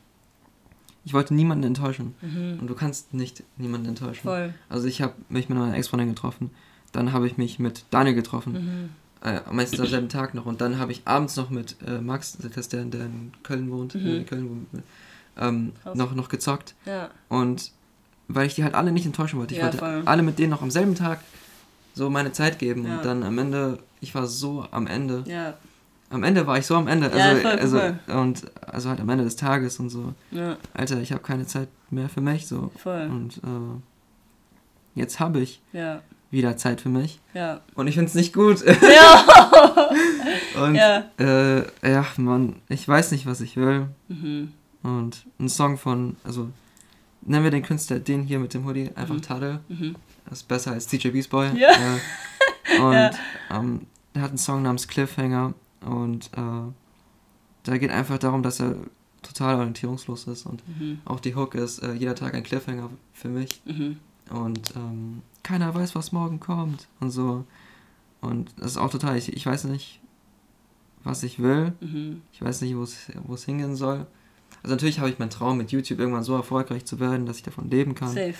ich wollte niemanden enttäuschen. Und du kannst nicht niemanden enttäuschen. Voll. Also ich habe mich mit meiner Ex-Freundin getroffen, dann habe ich mich mit Daniel getroffen, Mhm. äh, meistens am selben Tag noch und dann habe ich abends noch mit äh, Max, das der, der in Köln wohnt, Mhm. äh, in Köln wohnt, ähm, Krass. noch, noch gezockt. Ja, Und weil ich die halt alle nicht enttäuschen wollte. Ich Ja, wollte voll. alle mit denen noch am selben Tag so meine Zeit geben. Ja. Und dann am Ende, ich war so am Ende. ja, Am Ende war ich so am Ende. Ja, Also, voll, also, voll. Und also halt am Ende des Tages und so. ja, Alter, ich habe keine Zeit mehr für mich. So. voll. Und äh, jetzt habe ich Ja, wieder Zeit für mich. ja. Und ich finde es nicht gut. Ja! und Ja. äh, ja, Mann, ich weiß nicht, was ich will. Mhm. Und ein Song von, also nennen wir den Künstler, den hier mit dem Hoodie, einfach Mhm. Tadel. Mhm. Das ist besser als DJ Beast Boy. Ja. Äh, und Ja. ähm, er hat einen Song namens Cliffhanger und äh, da geht einfach darum, dass er total orientierungslos ist und Mhm. auch die Hook ist äh, jeder Tag ein Cliffhanger für mich Mhm. und ähm, keiner weiß, was morgen kommt und so. Und das ist auch total, ich, ich weiß nicht, was ich will. Mhm. Ich weiß nicht, wo es hingehen soll. Also natürlich habe ich meinen Traum mit YouTube irgendwann so erfolgreich zu werden, dass ich davon leben kann Safe.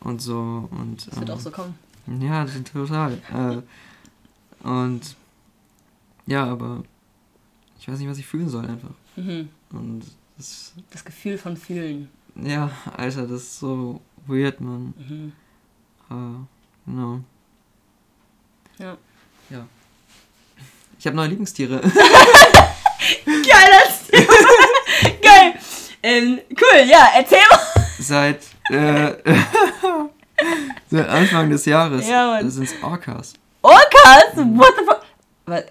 und so und Das wird ähm, auch so kommen. ja, total. Äh, und ja, aber ich weiß nicht, was ich fühlen soll einfach. Mhm. Und das, Das Gefühl von Fühlen. ja, Alter, das ist so weird, man. Mhm. Äh, genau. Ja. Ja. Ich habe neue Lieblingstiere. Geil, das Geil. Ähm, cool, ja, erzähl mal. seit, äh, seit Anfang des Jahres Ja, sind es Orcas. Orcas? What the fuck?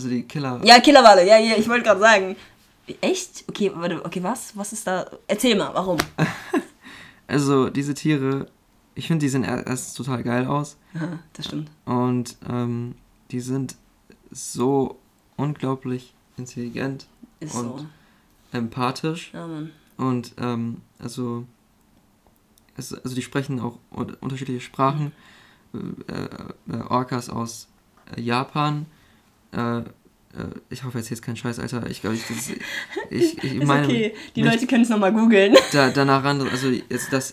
Also die Killer. Ja, Killerwale, ja, ja, ich wollte gerade sagen. Echt? Okay, warte, okay, was? Was ist da? Erzähl mal, warum? Also diese Tiere, ich finde, die sehen er- erst total geil aus. Aha, das stimmt. Und ähm, die sind so unglaublich intelligent, Ist Und- so. empathisch Ja, Mann. und ähm, also, es, also die sprechen auch un unterschiedliche Sprachen. Äh, äh, Orcas aus Japan. Äh, äh, ich hoffe, jetzt jetzt kein Scheiß, Alter. Ich glaube, ich, das, ich, ich Ist meine, okay, die Leute können es nochmal googeln. da, danach ran, also ist das,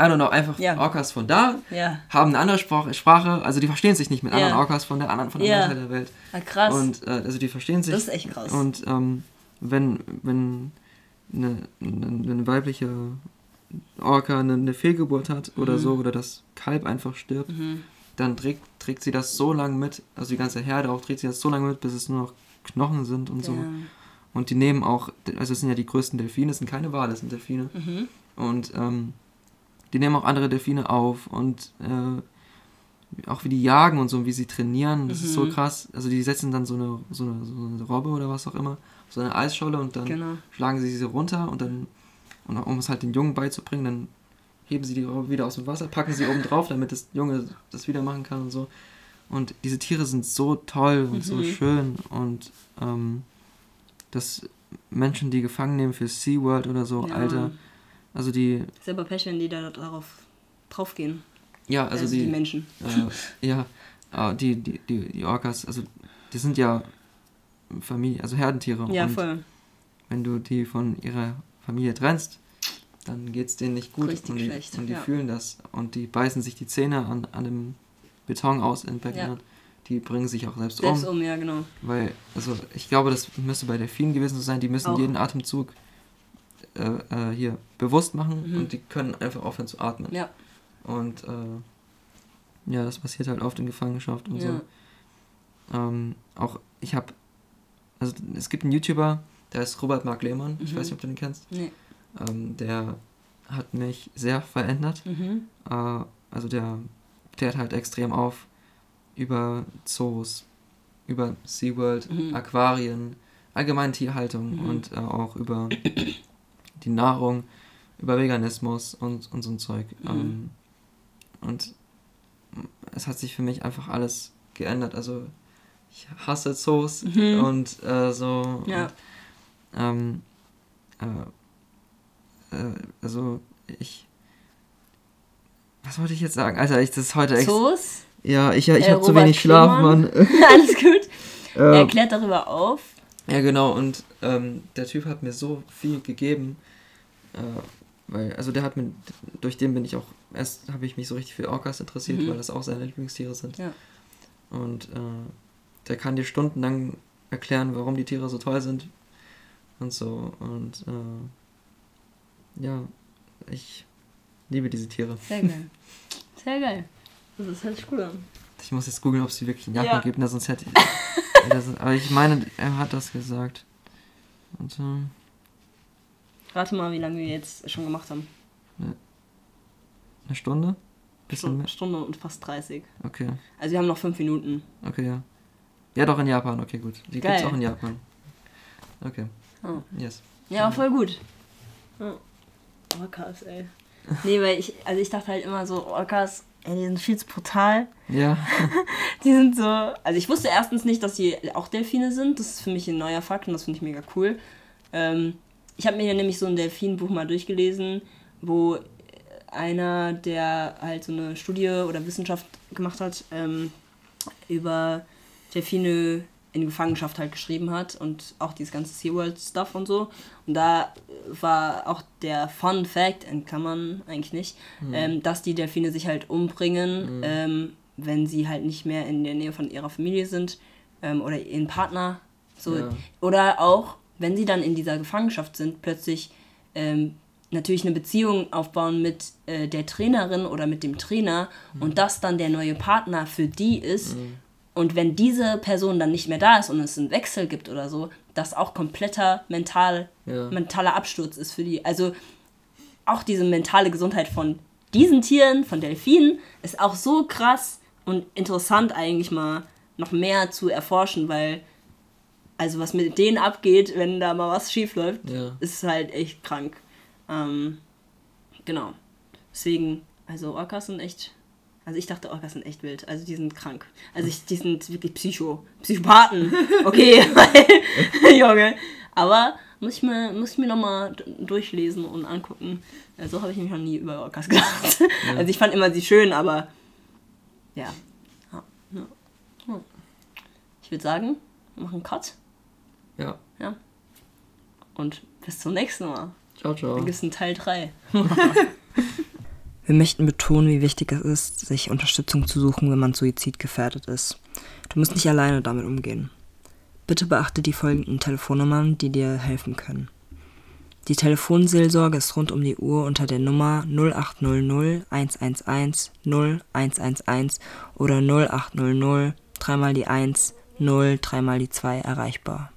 I don't know, einfach Ja. Orcas von da ja, haben eine andere Sprache, also die verstehen sich nicht mit anderen Ja. Orcas von der anderen von der anderen Seite der Welt. ah, krass. Und äh, also die verstehen sich. das ist echt krass. Und ähm, wenn, wenn eine, eine, eine weibliche Orca eine, eine Fehlgeburt hat oder Mhm. so, oder das Kalb einfach stirbt, mhm. Dann trägt, trägt sie das so lange mit, also die ganze Herde auch, trägt sie das so lange mit, bis es nur noch Knochen sind und so. Damn. Und die nehmen auch, also es sind ja die größten Delfine, es sind keine Wale, es sind Delfine. Mhm. Und ähm, die nehmen auch andere Delfine auf und äh, auch wie die jagen und so, wie sie trainieren, das ist so Mhm. krass. Also die setzen dann so eine, so eine, so eine Robbe oder was auch immer, so eine Eisscholle und dann Genau. schlagen sie sie runter und dann, und um es halt den Jungen beizubringen, dann heben sie die wieder aus dem Wasser, packen sie oben drauf, damit das Junge das wieder machen kann und so. Und diese Tiere sind so toll und so Mhm. schön und ähm, dass Menschen die gefangen nehmen für SeaWorld oder so, Ja, Alter. Also die, Selber Pech, wenn die da darauf draufgehen. ja, also, Also die, die Menschen. äh, ja, äh, die, die, die, die Orcas, also die sind ja Familie, also Herdentiere. Ja, und voll. wenn du die von ihrer Familie trennst, dann geht's denen nicht gut Richtig und die, schlecht, und die ja. fühlen das und die beißen sich die Zähne an, an dem Beton aus in Background. Die bringen sich auch selbst, Selbst um, um, ja, genau. weil, also ich glaube, das müsste bei Delfinen gewesen sein, die müssen Auch. jeden Atemzug äh, äh, hier bewusst machen Mhm. und die können einfach aufhören zu atmen. Ja. Und äh, ja, das passiert halt oft in Gefangenschaft und ja. so. Ähm, auch ich habe, also es gibt einen YouTuber, der heißt Robert Mark Lehmann, ich Mhm. weiß nicht, ob du den kennst. Nee. Ähm, der hat mich sehr verändert. Mhm. Äh, also der klärt halt extrem auf über Zoos, über SeaWorld, Mhm. Aquarien, allgemein Tierhaltung Mhm. und äh, auch über die Nahrung, über Veganismus und, und so ein Zeug. Mhm. Ähm, und es hat sich für mich einfach alles geändert. Also ich hasse Zoos Mhm. und äh, so. Ja. Und, ähm, äh, äh, also ich. Was wollte ich jetzt sagen? Alter, ich das ist heute echt. Zoos? Ja, ich, ich Äh, habe zu wenig Schlaf, Mann. Alles gut. Er klärt darüber auf. ja, genau, und ähm, der Typ hat mir so viel gegeben. Äh, weil, also der hat mir, durch den bin ich auch, erst habe ich mich so richtig für Orcas interessiert, Mhm. weil das auch seine Lieblingstiere sind. Ja. Und äh, der kann dir stundenlang erklären, warum die Tiere so toll sind und so. Und äh, ja, ich liebe diese Tiere. Sehr geil. Sehr geil. Das hört sich gut an. Ich muss jetzt googeln, ob es die wirklich in Japan Ja. gibt, ne, sonst hätte ich. das, aber ich meine, er hat das gesagt. Und, äh, Rate mal, wie lange wir jetzt schon gemacht haben. eine Stunde? Bisschen Stunde, mehr? Stunde und fast 30. Okay, Also wir haben noch fünf Minuten. okay, ja. Ja, doch in Japan, okay, gut. Die Geil. gibt's auch in Japan. Okay, Oh. yes. Ja, voll gut. Oh. Orcas, ey. Nee, weil ich, also ich dachte halt immer so, Orcas, ey, die sind viel zu brutal. Ja. Die sind so. Also ich wusste erstens nicht, dass die auch Delfine sind. Das ist für mich ein neuer Fakt und das finde ich mega cool. Ähm, ich habe mir ja nämlich so ein Delfinbuch mal durchgelesen, wo einer, der halt so eine Studie oder Wissenschaft gemacht hat, ähm, über Delfine in Gefangenschaft halt geschrieben hat und auch dieses ganze SeaWorld-Stuff und so. Und da war auch der Fun Fact, in Klammern eigentlich nicht, ähm, dass die Delfine sich halt umbringen, ähm, wenn sie halt nicht mehr in der Nähe von ihrer Familie sind ähm, oder ihren Partner. So. Ja. Oder auch, wenn sie dann in dieser Gefangenschaft sind, plötzlich ähm, natürlich eine Beziehung aufbauen mit äh, der Trainerin oder mit dem Trainer und das dann der neue Partner für die ist. Und wenn diese Person dann nicht mehr da ist und es einen Wechsel gibt oder so, das auch kompletter mental, Ja. mentaler Absturz ist für die. Also auch diese mentale Gesundheit von diesen Tieren, von Delfinen, ist auch so krass und interessant eigentlich mal noch mehr zu erforschen, weil also was mit denen abgeht, wenn da mal was schief läuft, Ja. ist halt echt krank. Ähm, genau. Deswegen, also Orcas sind echt. Also ich dachte, Orcas sind echt wild. Also die sind krank. Also ich, die sind wirklich Psycho. Psychopathen. Okay, Junge. Aber muss ich mir, muss ich mir nochmal durchlesen und angucken. So habe ich mich noch nie über Orcas gedacht. Also ich fand immer sie schön, aber ja. ja. ja. ja. Ich würde sagen, wir machen einen Cut. Ja. Ja. Und bis zum nächsten Mal. Ciao, ciao. Dann gibt es einen Teil 3. Wir möchten betonen, wie wichtig es ist, sich Unterstützung zu suchen, wenn man suizidgefährdet ist. Du musst nicht alleine damit umgehen. Bitte beachte die folgenden Telefonnummern, die dir helfen können. Die Telefonseelsorge ist rund um die Uhr unter der Nummer 0800 111 0111 oder 0800 3 mal die 1 0 3 mal die 2 erreichbar.